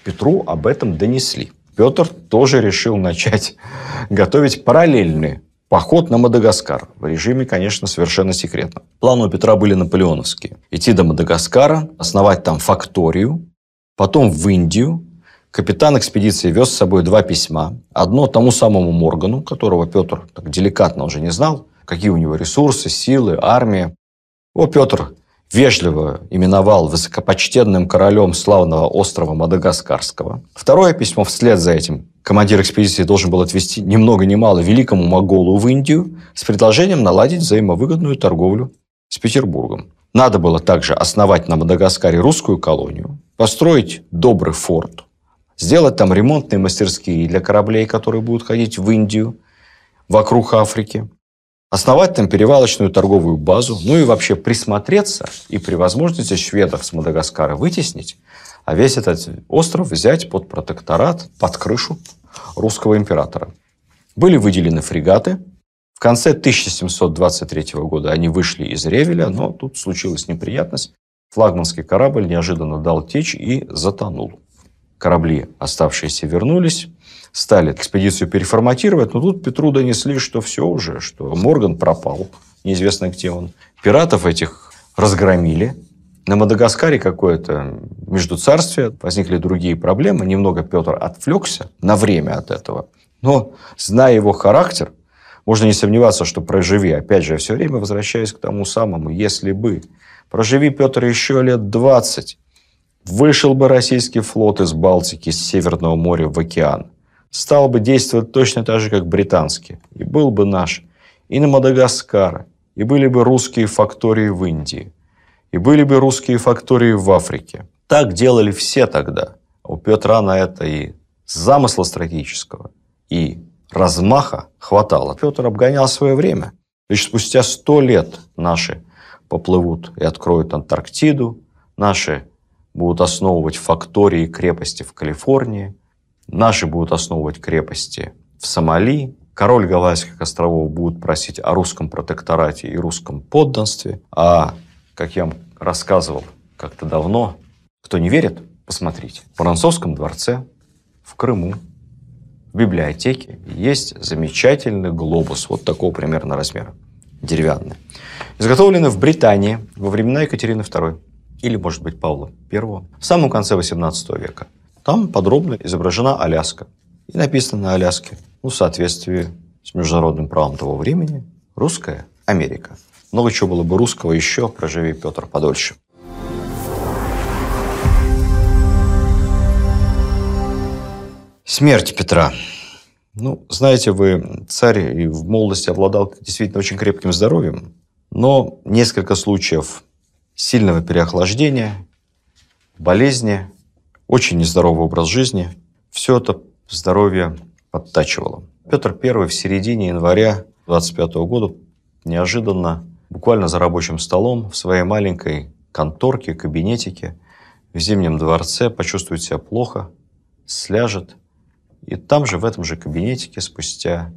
Петру об этом донесли. Петр тоже решил начать готовить параллельный поход на Мадагаскар. В режиме, конечно, совершенно секретно. Планы у Петра были наполеоновские. Идти до Мадагаскара, основать там факторию, потом в Индию. Капитан экспедиции вез с собой два письма. Одно тому самому Моргану, которого Петр так деликатно уже не знал, какие у него ресурсы, силы, армия. О, Петр вежливо именовал высокопочтенным королем славного острова Мадагаскарского. Второе письмо вслед за этим командир экспедиции должен был отвезти ни много ни мало великому Моголу в Индию с предложением наладить взаимовыгодную торговлю с Петербургом. Надо было также основать на Мадагаскаре русскую колонию, построить добрый форт, сделать там ремонтные мастерские для кораблей, которые будут ходить в Индию, вокруг Африки, основать там перевалочную торговую базу, ну и вообще присмотреться и при возможности шведов с Мадагаскара вытеснить, а весь этот остров взять под протекторат, под крышу русского императора. Были выделены фрегаты. В конце 1723 года они вышли из Ревеля, но тут случилась неприятность. Флагманский корабль неожиданно дал течь и затонул. Корабли, оставшиеся, вернулись стали экспедицию переформатировать, но тут Петру донесли, что все уже, что Морган пропал, неизвестно где он. Пиратов этих разгромили. На Мадагаскаре какое-то междуцарствие, возникли другие проблемы. Немного Петр отвлекся на время от этого. Но, зная его характер, Можно не сомневаться, что проживи, опять же, я все время возвращаюсь к тому самому, если бы. Проживи, Петр, еще лет 20, вышел бы российский флот из Балтики, с Северного моря в океан, стал бы действовать точно так же, как британский, и был бы наш и на Мадагаскаре, и были бы русские фактории в Индии, и были бы русские фактории в Африке. Так делали все тогда. У Петра на это и замысла стратегического, и размаха хватало. Петр обгонял свое время. Лишь спустя сто лет наши поплывут и откроют Антарктиду, наши будут основывать фактории и крепости в Калифорнии, наши будут основывать крепости в Сомали, король Гавайских островов будет просить о русском протекторате и русском подданстве, а, как я вам рассказывал как-то давно, кто не верит, посмотрите, в Воронцовском дворце в Крыму в библиотеке есть замечательный глобус, вот такого примерно размера, деревянный, изготовленный в Британии во времена Екатерины II или, может быть, Павла I в самом конце XVIII века. Там подробно изображена Аляска. И написано на Аляске, ну, в соответствии с международным правом того времени, русская Америка. Много чего было бы русского еще, проживи Петр подольше. Смерть Петра. Ну, знаете, вы царь и в молодости обладал действительно очень крепким здоровьем, но несколько случаев сильного переохлаждения, болезни, очень нездоровый образ жизни, все это здоровье подтачивало. Петр I в середине января 25 года неожиданно, буквально за рабочим столом, в своей маленькой конторке, кабинетике в Зимнем дворце почувствует себя плохо, сляжет – и там же, в этом же кабинетике, спустя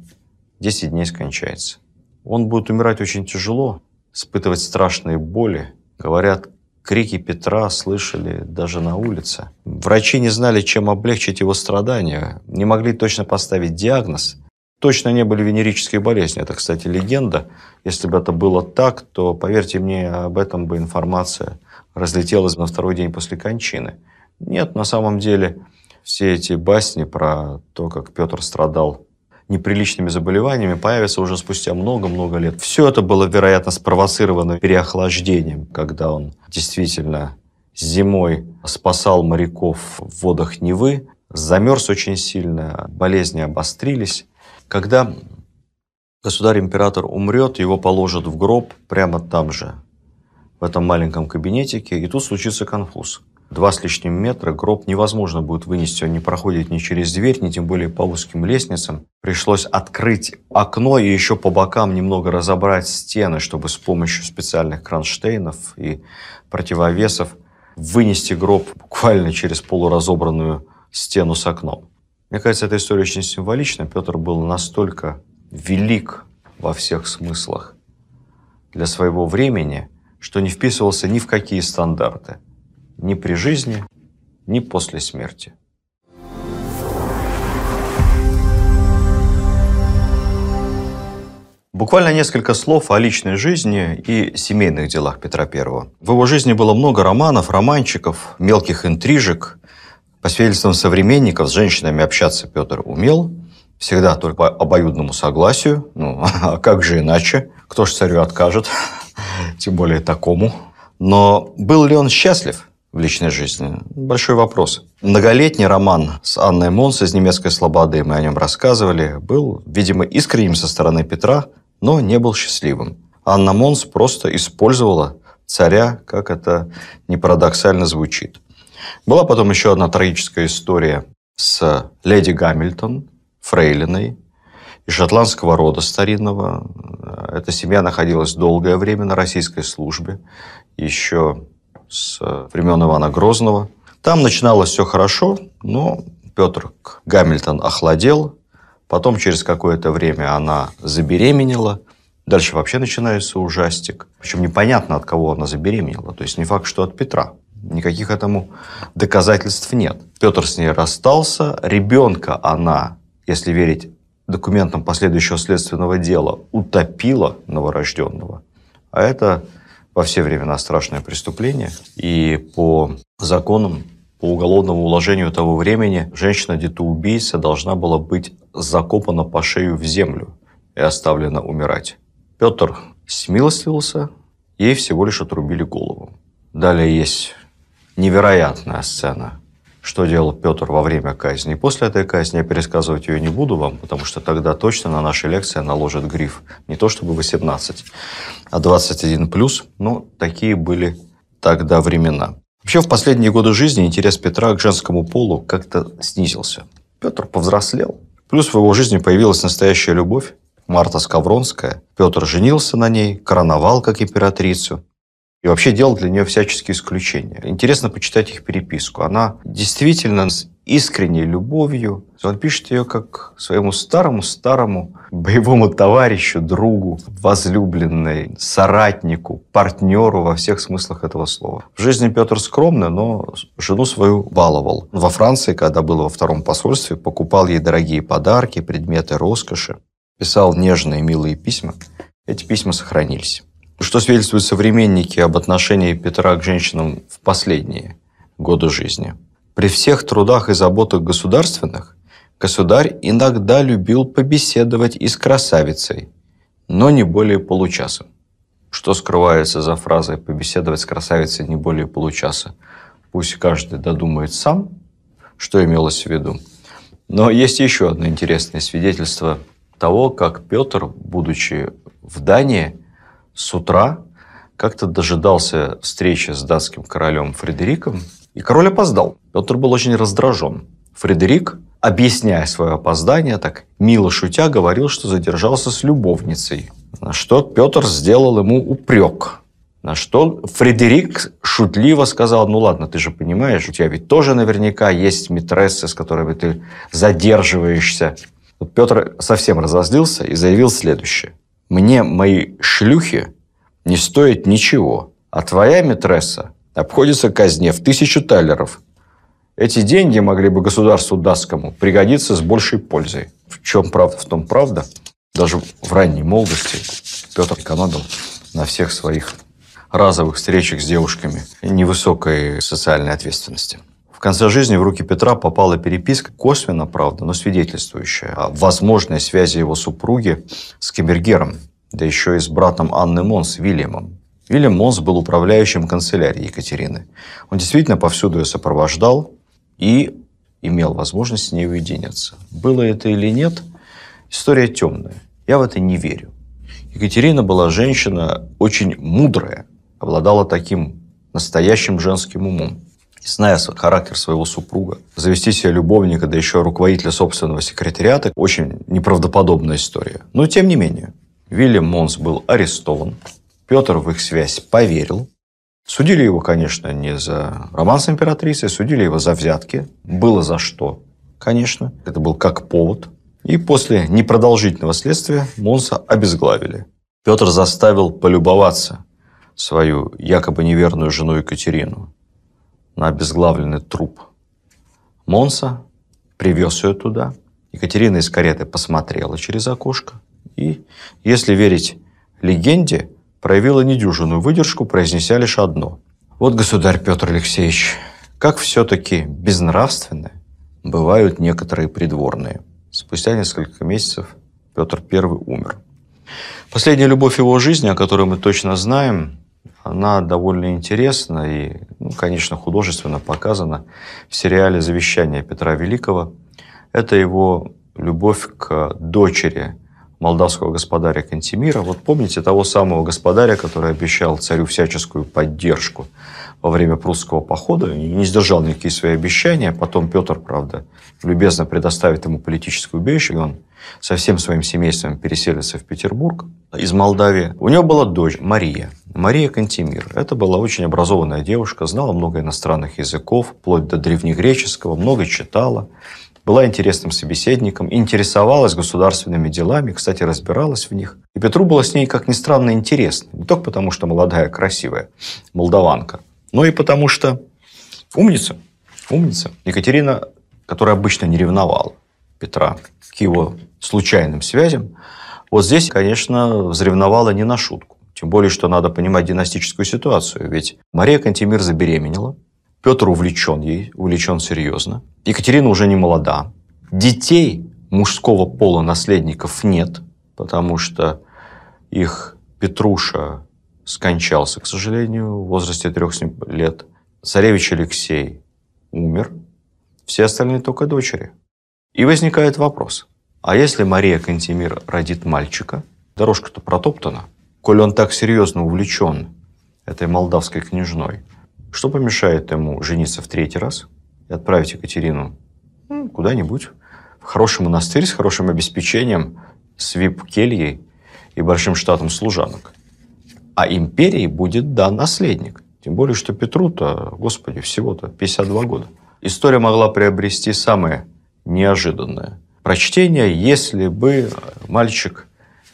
10 дней скончается. Он будет умирать очень тяжело, испытывать страшные боли. Говорят, крики Петра слышали даже на улице. Врачи не знали, чем облегчить его страдания, не могли точно поставить диагноз. Точно не были венерические болезни. Это, кстати, легенда. Если бы это было так, то, поверьте мне, об этом бы информация разлетелась на второй день после кончины. Нет, на самом деле все эти басни про то, как Петр страдал неприличными заболеваниями, появятся уже спустя много-много лет. Все это было, вероятно, спровоцировано переохлаждением, когда он действительно зимой спасал моряков в водах Невы, замерз очень сильно, болезни обострились. Когда государь-император умрет, его положат в гроб прямо там же, в этом маленьком кабинетике, и тут случится конфуз два с лишним метра, гроб невозможно будет вынести, он не проходит ни через дверь, ни тем более по узким лестницам. Пришлось открыть окно и еще по бокам немного разобрать стены, чтобы с помощью специальных кронштейнов и противовесов вынести гроб буквально через полуразобранную стену с окном. Мне кажется, эта история очень символична. Петр был настолько велик во всех смыслах для своего времени, что не вписывался ни в какие стандарты – ни при жизни, ни после смерти. Буквально несколько слов о личной жизни и семейных делах Петра I. В его жизни было много романов, романчиков, мелких интрижек. По свидетельствам современников, с женщинами общаться Петр умел, всегда только по обоюдному согласию. Ну, а как же иначе? Кто ж царю откажет? Тем более такому. Но был ли он счастлив? В личной жизни? Большой вопрос. Многолетний роман с Анной Монс из «Немецкой слободы», мы о нем рассказывали, был, видимо, искренним со стороны Петра, но не был счастливым. Анна Монс просто использовала царя, как это не парадоксально звучит. Была потом еще одна трагическая история с леди Гамильтон, фрейлиной, из шотландского рода старинного. Эта семья находилась долгое время на российской службе. Еще с времен Ивана Грозного. Там начиналось все хорошо, но Петр Гамильтон охладел. Потом через какое-то время она забеременела. Дальше вообще начинается ужастик. Причем непонятно, от кого она забеременела. То есть не факт, что от Петра. Никаких этому доказательств нет. Петр с ней расстался. Ребенка она, если верить документам последующего следственного дела, утопила новорожденного. А это во все времена страшное преступление. И по законам, по уголовному уложению того времени, женщина-детоубийца должна была быть закопана по шею в землю. и оставлена умирать. Петр смилостивился, ей всего лишь отрубили голову. Далее есть невероятная сцена, что делал Петр во время казни. И после этой казни я пересказывать ее не буду вам, потому что тогда точно на нашей лекции наложат гриф. Не то чтобы 18, а 21 плюс. Но такие были тогда времена. Вообще в последние годы жизни интерес Петра к женскому полу как-то снизился. Петр повзрослел. Плюс в его жизни появилась настоящая любовь. Марта Скавронская. Петр женился на ней, короновал как императрицу. И вообще делал для нее всяческие исключения. Интересно почитать их переписку. Она действительно с искренней любовью. Он пишет ее как своему старому-старому боевому товарищу, другу, возлюбленной, соратнику, партнеру во всех смыслах этого слова. В жизни Петр скромный, но жену свою баловал. Во Франции, когда был во втором посольстве, покупал ей дорогие подарки, предметы роскоши, писал нежные, милые письма. Эти письма сохранились. Что свидетельствуют современники об отношении Петра к женщинам в последние годы жизни? При всех трудах и заботах государственных государь иногда любил побеседовать и с красавицей, но не более получаса. Что скрывается за фразой «побеседовать с красавицей не более получаса»? Пусть каждый додумает сам, что имелось в виду. Но есть еще одно интересное свидетельство того, как Петр, будучи в Дании, с утра как-то дожидался встречи с датским королем Фредериком, и король опоздал. Петр был очень раздражен. Фредерик, объясняя свое опоздание, так мило шутя, говорил, что задержался с любовницей. На что Петр сделал ему упрек. На что Фредерик шутливо сказал, ну ладно, ты же понимаешь, у тебя ведь тоже наверняка есть митрессы, с которыми ты задерживаешься. Петр совсем разозлился и заявил следующее. Мне мои шлюхи не стоят ничего, а твоя митресса обходится казне в тысячу талеров. Эти деньги могли бы государству датскому пригодиться с большей пользой. В чем правда, в том правда. Даже в ранней молодости Петр экономил на всех своих разовых встречах с девушками невысокой социальной ответственности. Конце жизни в руки Петра попала переписка, косвенно, правда, но свидетельствующая о возможной связи его супруги с камергером, да еще и с братом Анны Монс, Вильямом. Вильям Монс был управляющим канцелярией Екатерины. Он действительно повсюду ее сопровождал и имел возможность с ней уединиться. Было это или нет, история темная. Я в это не верю. Екатерина была женщина очень мудрая, обладала таким настоящим женским умом. Зная характер своего супруга, завести себе любовника, да еще руководителя собственного секретариата, очень неправдоподобная история. Но тем не менее, Вильям Монс был арестован, Петр в их связь поверил. Судили его, конечно, не за роман с императрицей, судили его за взятки. Было за что, конечно. Это был как повод. И после непродолжительного следствия Монса обезглавили. Петр заставил полюбоваться свою якобы неверную жену Екатерину на обезглавленный труп. Монса привез ее туда. Екатерина из кареты посмотрела через окошко. И, если верить легенде, проявила недюжинную выдержку, произнеся лишь одно. Вот, государь Петр Алексеевич, как все-таки безнравственны бывают некоторые придворные. Спустя несколько месяцев Петр I умер. Последняя любовь его жизни, о которой мы точно знаем, она довольно интересна и, ну, конечно, художественно показана в сериале «Завещание Петра Великого». Это его любовь к дочери молдавского господаря Кантемира. Вот помните того самого господаря, который обещал царю всяческую поддержку во время прусского похода и не сдержал никакие свои обещания. Потом Петр, правда, любезно предоставит ему политическое убежище, и он со всем своим семейством переселится в Петербург из Молдавии. У него была дочь Мария. Мария Кантемир. Это была очень образованная девушка, знала много иностранных языков, вплоть до древнегреческого, много читала была интересным собеседником, интересовалась государственными делами, кстати, разбиралась в них. И Петру было с ней, как ни странно, интересно. Не только потому, что молодая, красивая молдаванка, но и потому, что умница. Умница. Екатерина, которая обычно не ревновала Петра к его случайным связям, вот здесь, конечно, взревновала не на шутку. Тем более, что надо понимать династическую ситуацию. Ведь Мария Кантемир забеременела, Петр увлечен ей, увлечен серьезно. Екатерина уже не молода. Детей мужского пола наследников нет. потому что их Петруша скончался, к сожалению, в возрасте трех лет. Царевич Алексей умер, все остальные только дочери. И возникает вопрос, а если Мария Кантемир родит мальчика, дорожка-то протоптана, коль он так серьезно увлечен этой молдавской княжной, что помешает ему жениться в третий раз и отправить Екатерину ну, куда-нибудь, в хороший монастырь с хорошим обеспечением, с вип-кельей и большим штатом служанок. А империи будет дан наследник. Тем более, что Петру-то, господи, всего-то 52 года. История могла приобрести самое неожиданное прочтение, если бы мальчик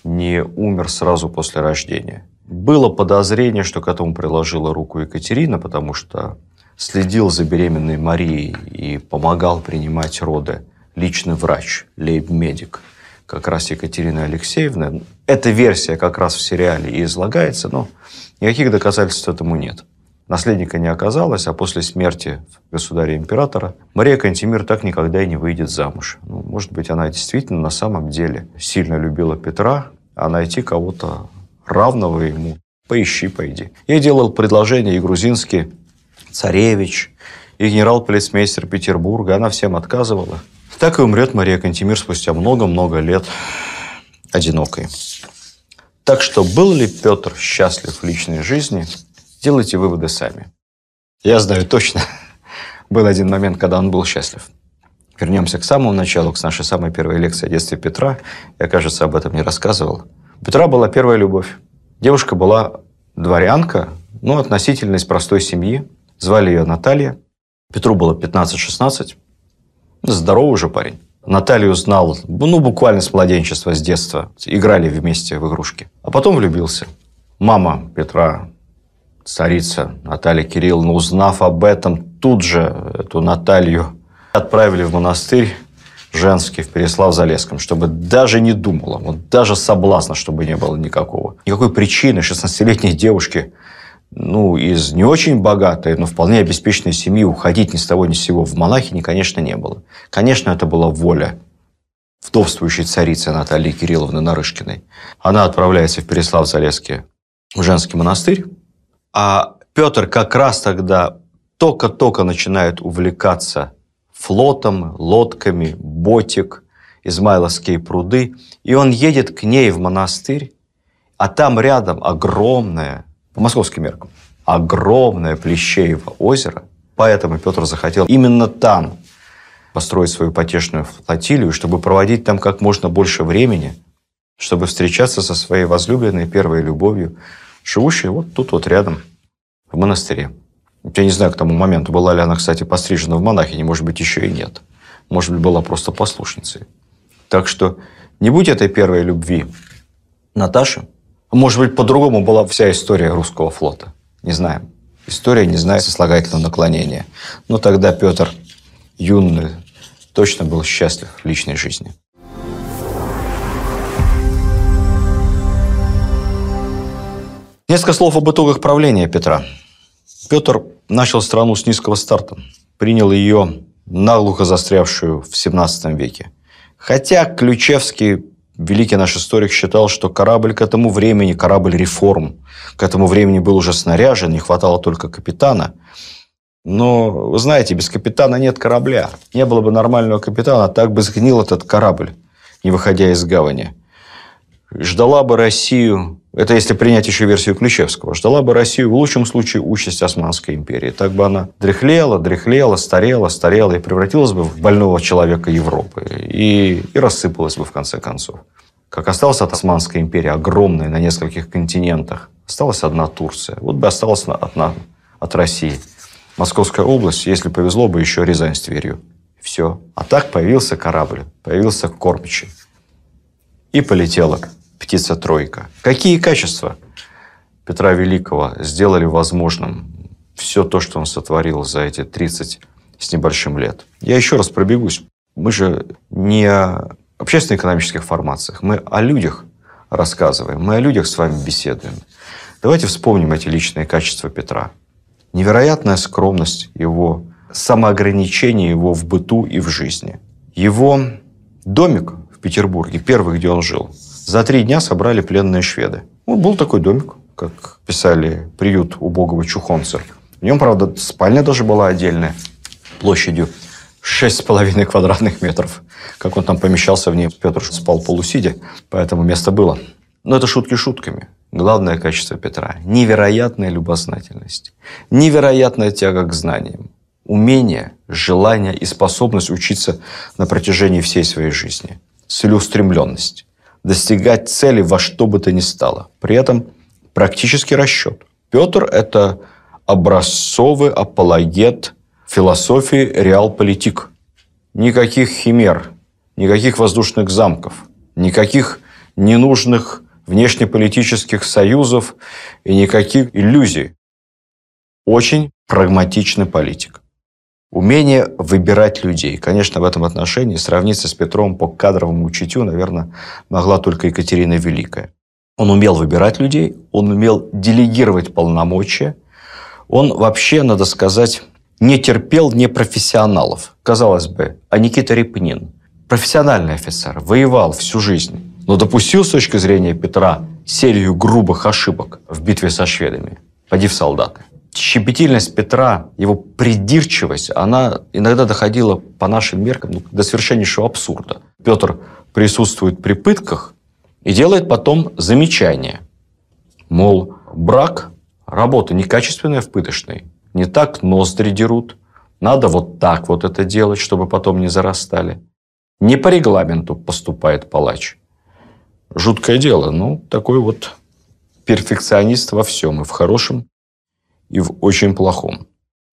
не умер сразу после рождения. Было подозрение, что к этому приложила руку Екатерина, потому что следил за беременной Марией и помогал принимать роды личный врач, лейб-медик, как раз Екатерина Алексеевна. Эта версия как раз в сериале и излагается, но никаких доказательств этому нет. Наследника не оказалось, а после смерти государя-императора Мария Кантемир так никогда и не выйдет замуж. Ну, может быть, она действительно на самом деле сильно любила Петра, а найти кого-то равного ему. Поищи, пойди. Ей делал предложение и грузинский царевич, и генерал-полицмейстер Петербурга. Она всем отказывала. Так и умрет Мария Кантемир спустя много-много лет одинокой. Так что был ли Петр счастлив в личной жизни, делайте выводы сами. Я знаю точно, был один момент, когда он был счастлив. Вернемся к самому началу, к нашей самой первой лекции о детстве Петра. Я, кажется, об этом не рассказывал. У Петра была первая любовь. Девушка была дворянка, но относительно из простой семьи. Звали ее Наталья. Петру было 15-16. Здоровый уже парень. Наталью знал, ну, буквально с младенчества, с детства. Играли вместе в игрушки. А потом влюбился. Мама Петра, царица Наталья Кирилловна, узнав об этом, тут же эту Наталью отправили в монастырь женский в Переслав-Залесском, чтобы даже не думала, вот даже соблазна, чтобы не было никакого. Никакой причины 16-летней девушке ну, из не очень богатой, но вполне обеспеченной семьи уходить ни с того ни с сего в монахини, конечно, не было. Конечно, это была воля вдовствующей царицы Натальи Кирилловны Нарышкиной. Она отправляется в Переслав-Залесский в женский монастырь, а Петр как раз тогда только-только начинает увлекаться флотом, лодками, ботик, Измайловские пруды. И он едет к ней в монастырь, а там рядом огромное, по московским меркам, огромное Плещеево озеро. Поэтому Петр захотел именно там построить свою потешную флотилию, чтобы проводить там как можно больше времени, чтобы встречаться со своей возлюбленной первой любовью, живущей вот тут вот рядом, в монастыре. Я не знаю к тому моменту, была ли она, кстати, пострижена в монахине, может быть, еще и нет. Может быть, была просто послушницей. Так что не будь этой первой любви Наташи, может быть, по-другому была вся история русского флота. Не знаем. История не знает сослагательного наклонения. Но тогда Петр юный точно был счастлив в личной жизни. Несколько слов об итогах правления Петра. Петр начал страну с низкого старта, принял ее наглухо застрявшую в 17 веке. Хотя Ключевский, великий наш историк, считал, что корабль к этому времени, корабль реформ, к этому времени был уже снаряжен, не хватало только капитана. Но, вы знаете, без капитана нет корабля. Не было бы нормального капитана, так бы сгнил этот корабль, не выходя из гавани. Ждала бы Россию это если принять еще версию Ключевского. Ждала бы Россию в лучшем случае участь Османской империи. Так бы она дряхлела, дряхлела, старела, старела и превратилась бы в больного человека Европы. И, и рассыпалась бы в конце концов. Как осталась от Османской империи, огромная, на нескольких континентах, осталась одна Турция. Вот бы осталась одна от России. Московская область, если повезло бы, еще Рязань с Тверью. Все. А так появился корабль, появился кормчий. И полетела птица-тройка. Какие качества Петра Великого сделали возможным все то, что он сотворил за эти 30 с небольшим лет? Я еще раз пробегусь. Мы же не о общественно-экономических формациях, мы о людях рассказываем, мы о людях с вами беседуем. Давайте вспомним эти личные качества Петра. Невероятная скромность его, самоограничение его в быту и в жизни. Его домик в Петербурге, первый, где он жил, за три дня собрали пленные шведы. Вот был такой домик, как писали, приют убогого чухонца. В нем, правда, спальня даже была отдельная, площадью 6,5 квадратных метров. Как он там помещался в ней, Петр спал полусидя, поэтому место было. Но это шутки шутками. Главное качество Петра – невероятная любознательность, невероятная тяга к знаниям, умение, желание и способность учиться на протяжении всей своей жизни, целеустремленность, достигать цели во что бы то ни стало. При этом практический расчет. Петр – это образцовый апологет философии реал-политик. Никаких химер, никаких воздушных замков, никаких ненужных внешнеполитических союзов и никаких иллюзий. Очень прагматичный политик. Умение выбирать людей. Конечно, в этом отношении сравниться с Петром по кадровому чутью, наверное, могла только Екатерина Великая. Он умел выбирать людей, он умел делегировать полномочия. Он вообще, надо сказать, не терпел непрофессионалов. Казалось бы, а Никита Репнин, профессиональный офицер, воевал всю жизнь, но допустил с точки зрения Петра серию грубых ошибок в битве со шведами. Поди в солдаты. Щепетильность Петра, его придирчивость, она иногда доходила по нашим меркам ну, до совершеннейшего абсурда. Петр присутствует при пытках и делает потом замечание. Мол, брак – работа некачественная в пыточной. Не так ноздри дерут. Надо вот так вот это делать, чтобы потом не зарастали. Не по регламенту поступает палач. Жуткое дело. Ну, такой вот перфекционист во всем. И в хорошем, и в очень плохом.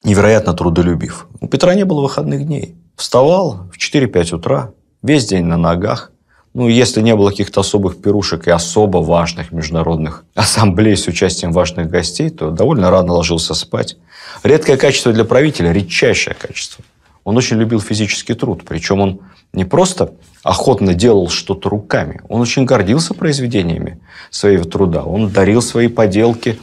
Невероятно трудолюбив. У Петра не было выходных дней. Вставал в 4-5 утра, весь день на ногах. Ну, если не было каких-то особых пирушек и особо важных международных ассамблей с участием важных гостей, то довольно рано ложился спать. Редкое качество для правителя, редчайшее качество. Он очень любил физический труд. Причем он не просто охотно делал что-то руками. Он очень гордился произведениями своего труда. Он дарил свои поделки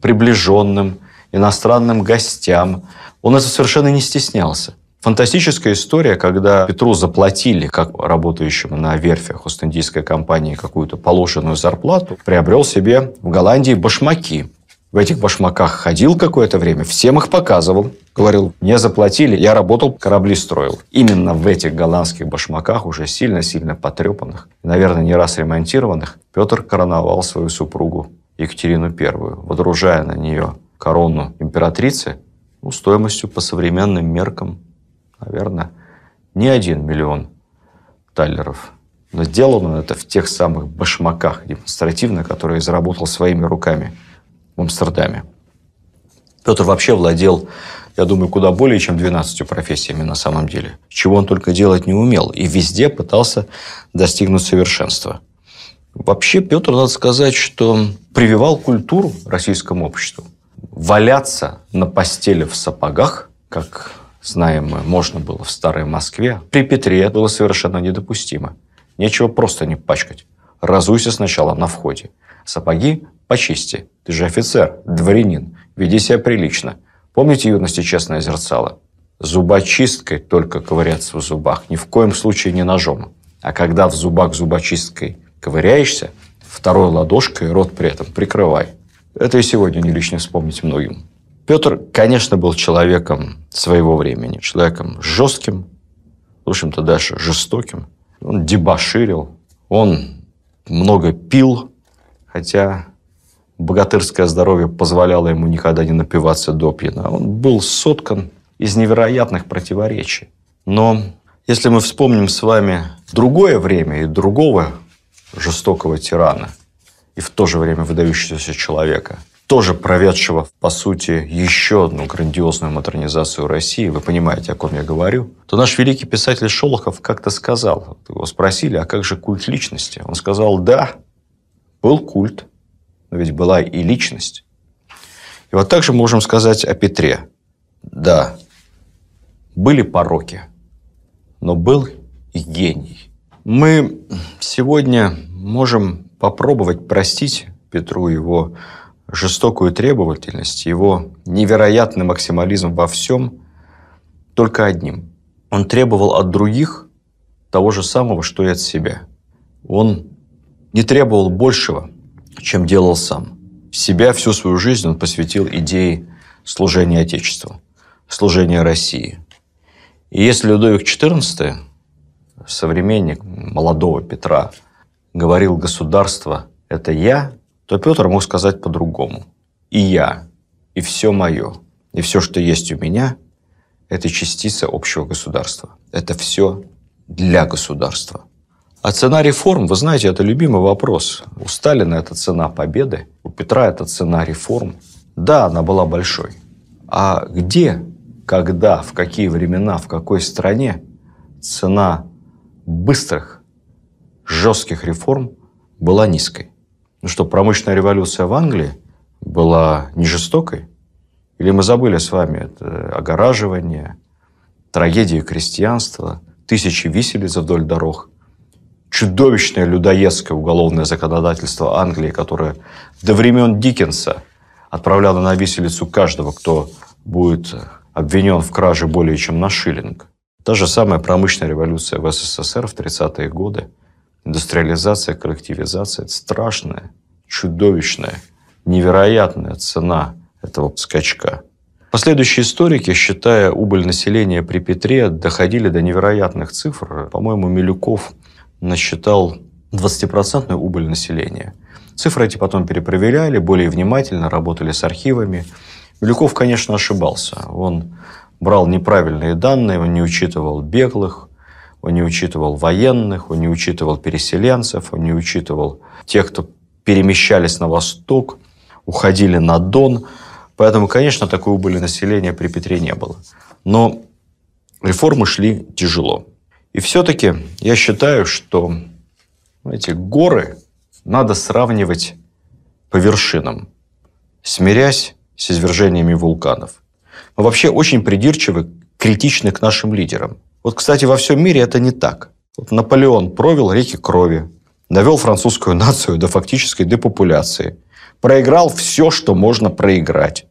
приближенным, иностранным гостям. Он это совершенно не стеснялся. Фантастическая история, когда Петру заплатили, как работающему на верфях Ост-Индийской компании, какую-то положенную зарплату, приобрел себе в Голландии башмаки в этих башмаках ходил какое-то время, всем их показывал. Говорил, мне заплатили, я работал, корабли строил. Именно в этих голландских башмаках, уже сильно-сильно потрепанных, наверное, не раз ремонтированных, Петр короновал свою супругу Екатерину I, водружая на нее корону императрицы ну, стоимостью по современным меркам, наверное, не один миллион таллеров. Но сделано это в тех самых башмаках демонстративно, которые заработал своими руками – в Амстердаме. Петр вообще владел, я думаю, куда более чем 12 профессиями на самом деле. Чего он только делать не умел. И везде пытался достигнуть совершенства. Вообще Петр, надо сказать, что прививал культуру российскому обществу. Валяться на постели в сапогах, как знаем мы, можно было в Старой Москве, при Петре было совершенно недопустимо. Нечего просто не пачкать. Разуйся сначала на входе. Сапоги почисти. Ты же офицер, дворянин. Веди себя прилично. Помните юности честное зерцало? Зубочисткой только ковыряться в зубах. Ни в коем случае не ножом. А когда в зубах зубочисткой ковыряешься, второй ладошкой рот при этом прикрывай. Это и сегодня не лишне вспомнить многим. Петр, конечно, был человеком своего времени. Человеком жестким, в общем-то, даже жестоким. Он дебоширил, он много пил, хотя богатырское здоровье позволяло ему никогда не напиваться до пьяна. Он был соткан из невероятных противоречий. Но если мы вспомним с вами другое время и другого жестокого тирана, и в то же время выдающегося человека, тоже проведшего, по сути, еще одну грандиозную модернизацию России, вы понимаете, о ком я говорю, то наш великий писатель Шолохов как-то сказал, его спросили, а как же культ личности? Он сказал, да, был культ, но ведь была и личность. И вот так же можем сказать о Петре. Да, были пороки, но был и гений. Мы сегодня можем попробовать простить Петру его жестокую требовательность, его невероятный максимализм во всем только одним. Он требовал от других того же самого, что и от себя. Он не требовал большего, чем делал сам. Себя всю свою жизнь он посвятил идее служения Отечеству, служения России. И если Людовик XIV, современник молодого Петра, говорил «государство – это я», то Петр мог сказать по-другому. «И я, и все мое, и все, что есть у меня – это частица общего государства. Это все для государства». А цена реформ, вы знаете, это любимый вопрос. У Сталина это цена победы, у Петра это цена реформ. Да, она была большой. А где, когда, в какие времена, в какой стране цена быстрых, жестких реформ была низкой? Ну что, промышленная революция в Англии была не жестокой? Или мы забыли с вами это огораживание, трагедии крестьянства, тысячи виселиц вдоль дорог – чудовищное людоедское уголовное законодательство Англии, которое до времен Диккенса отправляло на виселицу каждого, кто будет обвинен в краже более чем на шиллинг. Та же самая промышленная революция в СССР в 30-е годы, индустриализация, коллективизация – это страшная, чудовищная, невероятная цена этого скачка. Последующие историки, считая убыль населения при Петре, доходили до невероятных цифр. По-моему, Милюков насчитал 20% убыль населения. Цифры эти потом перепроверяли, более внимательно работали с архивами. Милюков, конечно, ошибался. Он брал неправильные данные, он не учитывал беглых, он не учитывал военных, он не учитывал переселенцев, он не учитывал тех, кто перемещались на восток, уходили на Дон. Поэтому, конечно, такой убыли населения при Петре не было. Но реформы шли тяжело. И все-таки я считаю, что эти горы надо сравнивать по вершинам, смирясь с извержениями вулканов. Мы вообще очень придирчивы, критичны к нашим лидерам. Вот, кстати, во всем мире это не так. Вот Наполеон провел реки крови, довел французскую нацию до фактической депопуляции, проиграл все, что можно проиграть.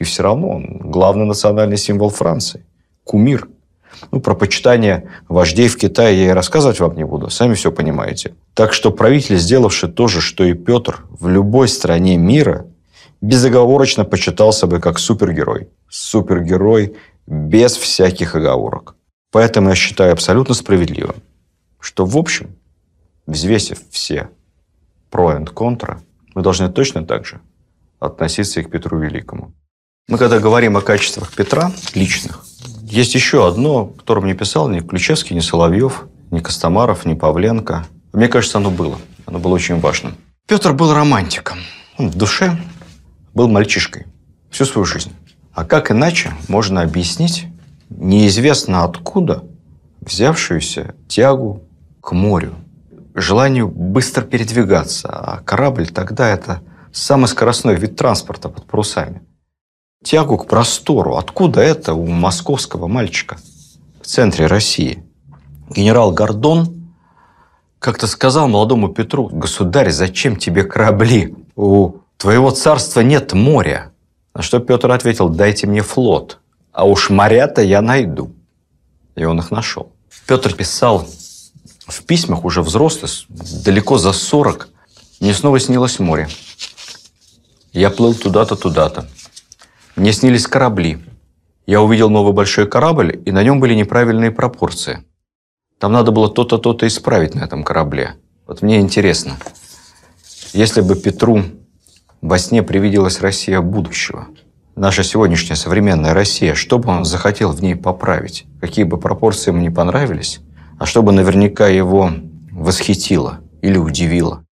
И все равно он главный национальный символ Франции. Кумир – ну, про почитание вождей в Китае я и рассказывать вам не буду, сами все понимаете. Так что правитель, сделавший то же, что и Петр, в любой стране мира, безоговорочно почитался бы как супергерой. Супергерой без всяких оговорок. Поэтому я считаю абсолютно справедливым, что в общем, взвесив все про и контра, мы должны точно так же относиться и к Петру Великому. Мы когда говорим о качествах Петра, личных, есть еще одно, которое мне писал ни Ключевский, ни Соловьев, ни Костомаров, ни Павленко. Мне кажется, оно было. Оно было очень важным. Петр был романтиком. Он в душе был мальчишкой всю свою жизнь. А как иначе можно объяснить неизвестно откуда взявшуюся тягу к морю, желанию быстро передвигаться, а корабль тогда это самый скоростной вид транспорта под парусами тягу к простору. Откуда это у московского мальчика в центре России? Генерал Гордон как-то сказал молодому Петру, «Государь, зачем тебе корабли? У твоего царства нет моря». На что Петр ответил, «Дайте мне флот, а уж моря-то я найду». И он их нашел. Петр писал в письмах уже взрослый, далеко за 40, мне снова снилось море. Я плыл туда-то, туда-то. Мне снились корабли. Я увидел новый большой корабль, и на нем были неправильные пропорции. Там надо было то-то, то-то исправить на этом корабле. Вот мне интересно, если бы Петру во сне привиделась Россия будущего, наша сегодняшняя современная Россия, что бы он захотел в ней поправить? Какие бы пропорции ему не понравились, а чтобы наверняка его восхитило или удивило?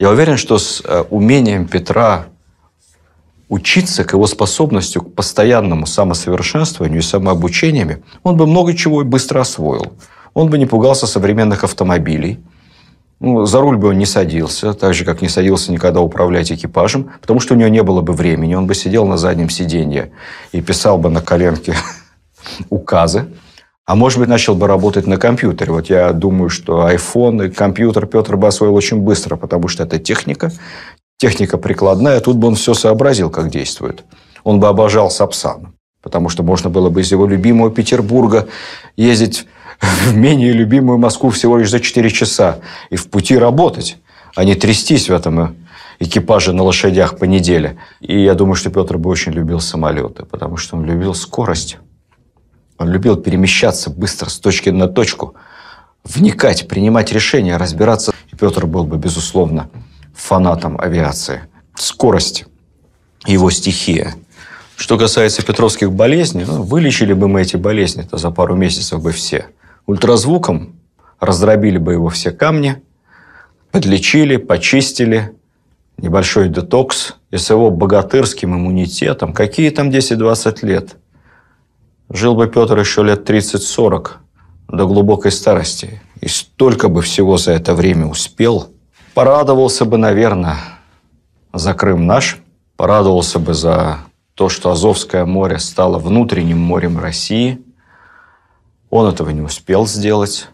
Я уверен, что с э, умением Петра учиться к его способностью к постоянному самосовершенствованию и самообучениями, он бы много чего быстро освоил. Он бы не пугался современных автомобилей, ну, за руль бы он не садился, так же, как не садился никогда управлять экипажем, потому что у него не было бы времени. Он бы сидел на заднем сиденье и писал бы на коленке указы. А может быть, начал бы работать на компьютере. Вот я думаю, что iPhone и компьютер Петр бы освоил очень быстро, потому что это техника, техника прикладная, тут бы он все сообразил, как действует. Он бы обожал Сапсан, потому что можно было бы из его любимого Петербурга ездить в менее любимую Москву всего лишь за 4 часа и в пути работать. а не трястись в этом экипаже на лошадях по неделе. И я думаю, что Петр бы очень любил самолеты, потому что он любил скорость. Он любил перемещаться быстро с точки на точку, вникать, принимать решения, разбираться. И Петр был бы, безусловно, фанатом авиации. Скорость – его стихия. Что касается петровских болезней, ну, вылечили бы мы эти болезни-то за пару месяцев бы все. Ультразвуком раздробили бы его все камни, подлечили, почистили, небольшой детокс, и с его богатырским иммунитетом, какие там 10-20 лет – Жил бы Петр еще лет 30-40 до глубокой старости. И столько бы всего за это время успел. Порадовался бы, наверное, за Крым наш. Порадовался бы за то, что Азовское море стало внутренним морем России. Он этого не успел сделать.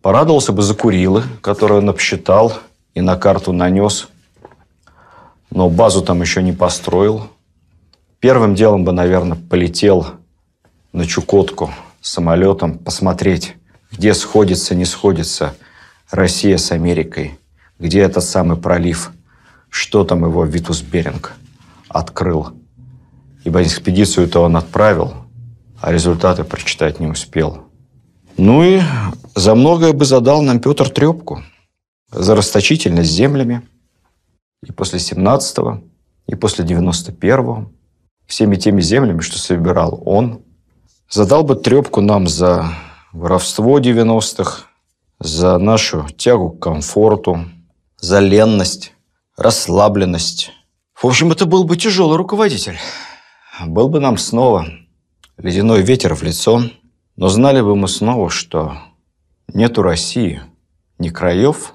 Порадовался бы за Курилы, которые он обсчитал и на карту нанес. Но базу там еще не построил. Первым делом бы, наверное, полетел на Чукотку самолетом посмотреть, где сходится, не сходится Россия с Америкой, где этот самый пролив, что там его Витус Беринг открыл. Ибо экспедицию-то он отправил, а результаты прочитать не успел. Ну и за многое бы задал нам Петр трепку. За расточительность землями. И после 17-го, и после 91-го. Всеми теми землями, что собирал он – Задал бы трепку нам за воровство 90-х, за нашу тягу к комфорту, за ленность, расслабленность. В общем, это был бы тяжелый руководитель. Был бы нам снова ледяной ветер в лицо, но знали бы мы снова, что нету России ни краев,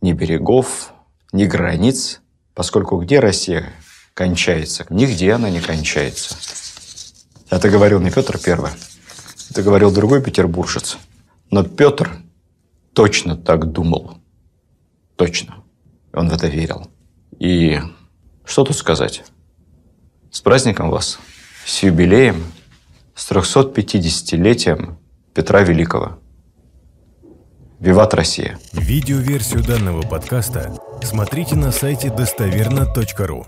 ни берегов, ни границ, поскольку где Россия кончается, нигде она не кончается. Это говорил не Петр Первый, это говорил другой петербуржец. Но Петр точно так думал. Точно. Он в это верил. И что тут сказать? С праздником вас, с юбилеем, с 350-летием Петра Великого. Виват Россия! Видеоверсию данного подкаста смотрите на сайте достоверно.ру.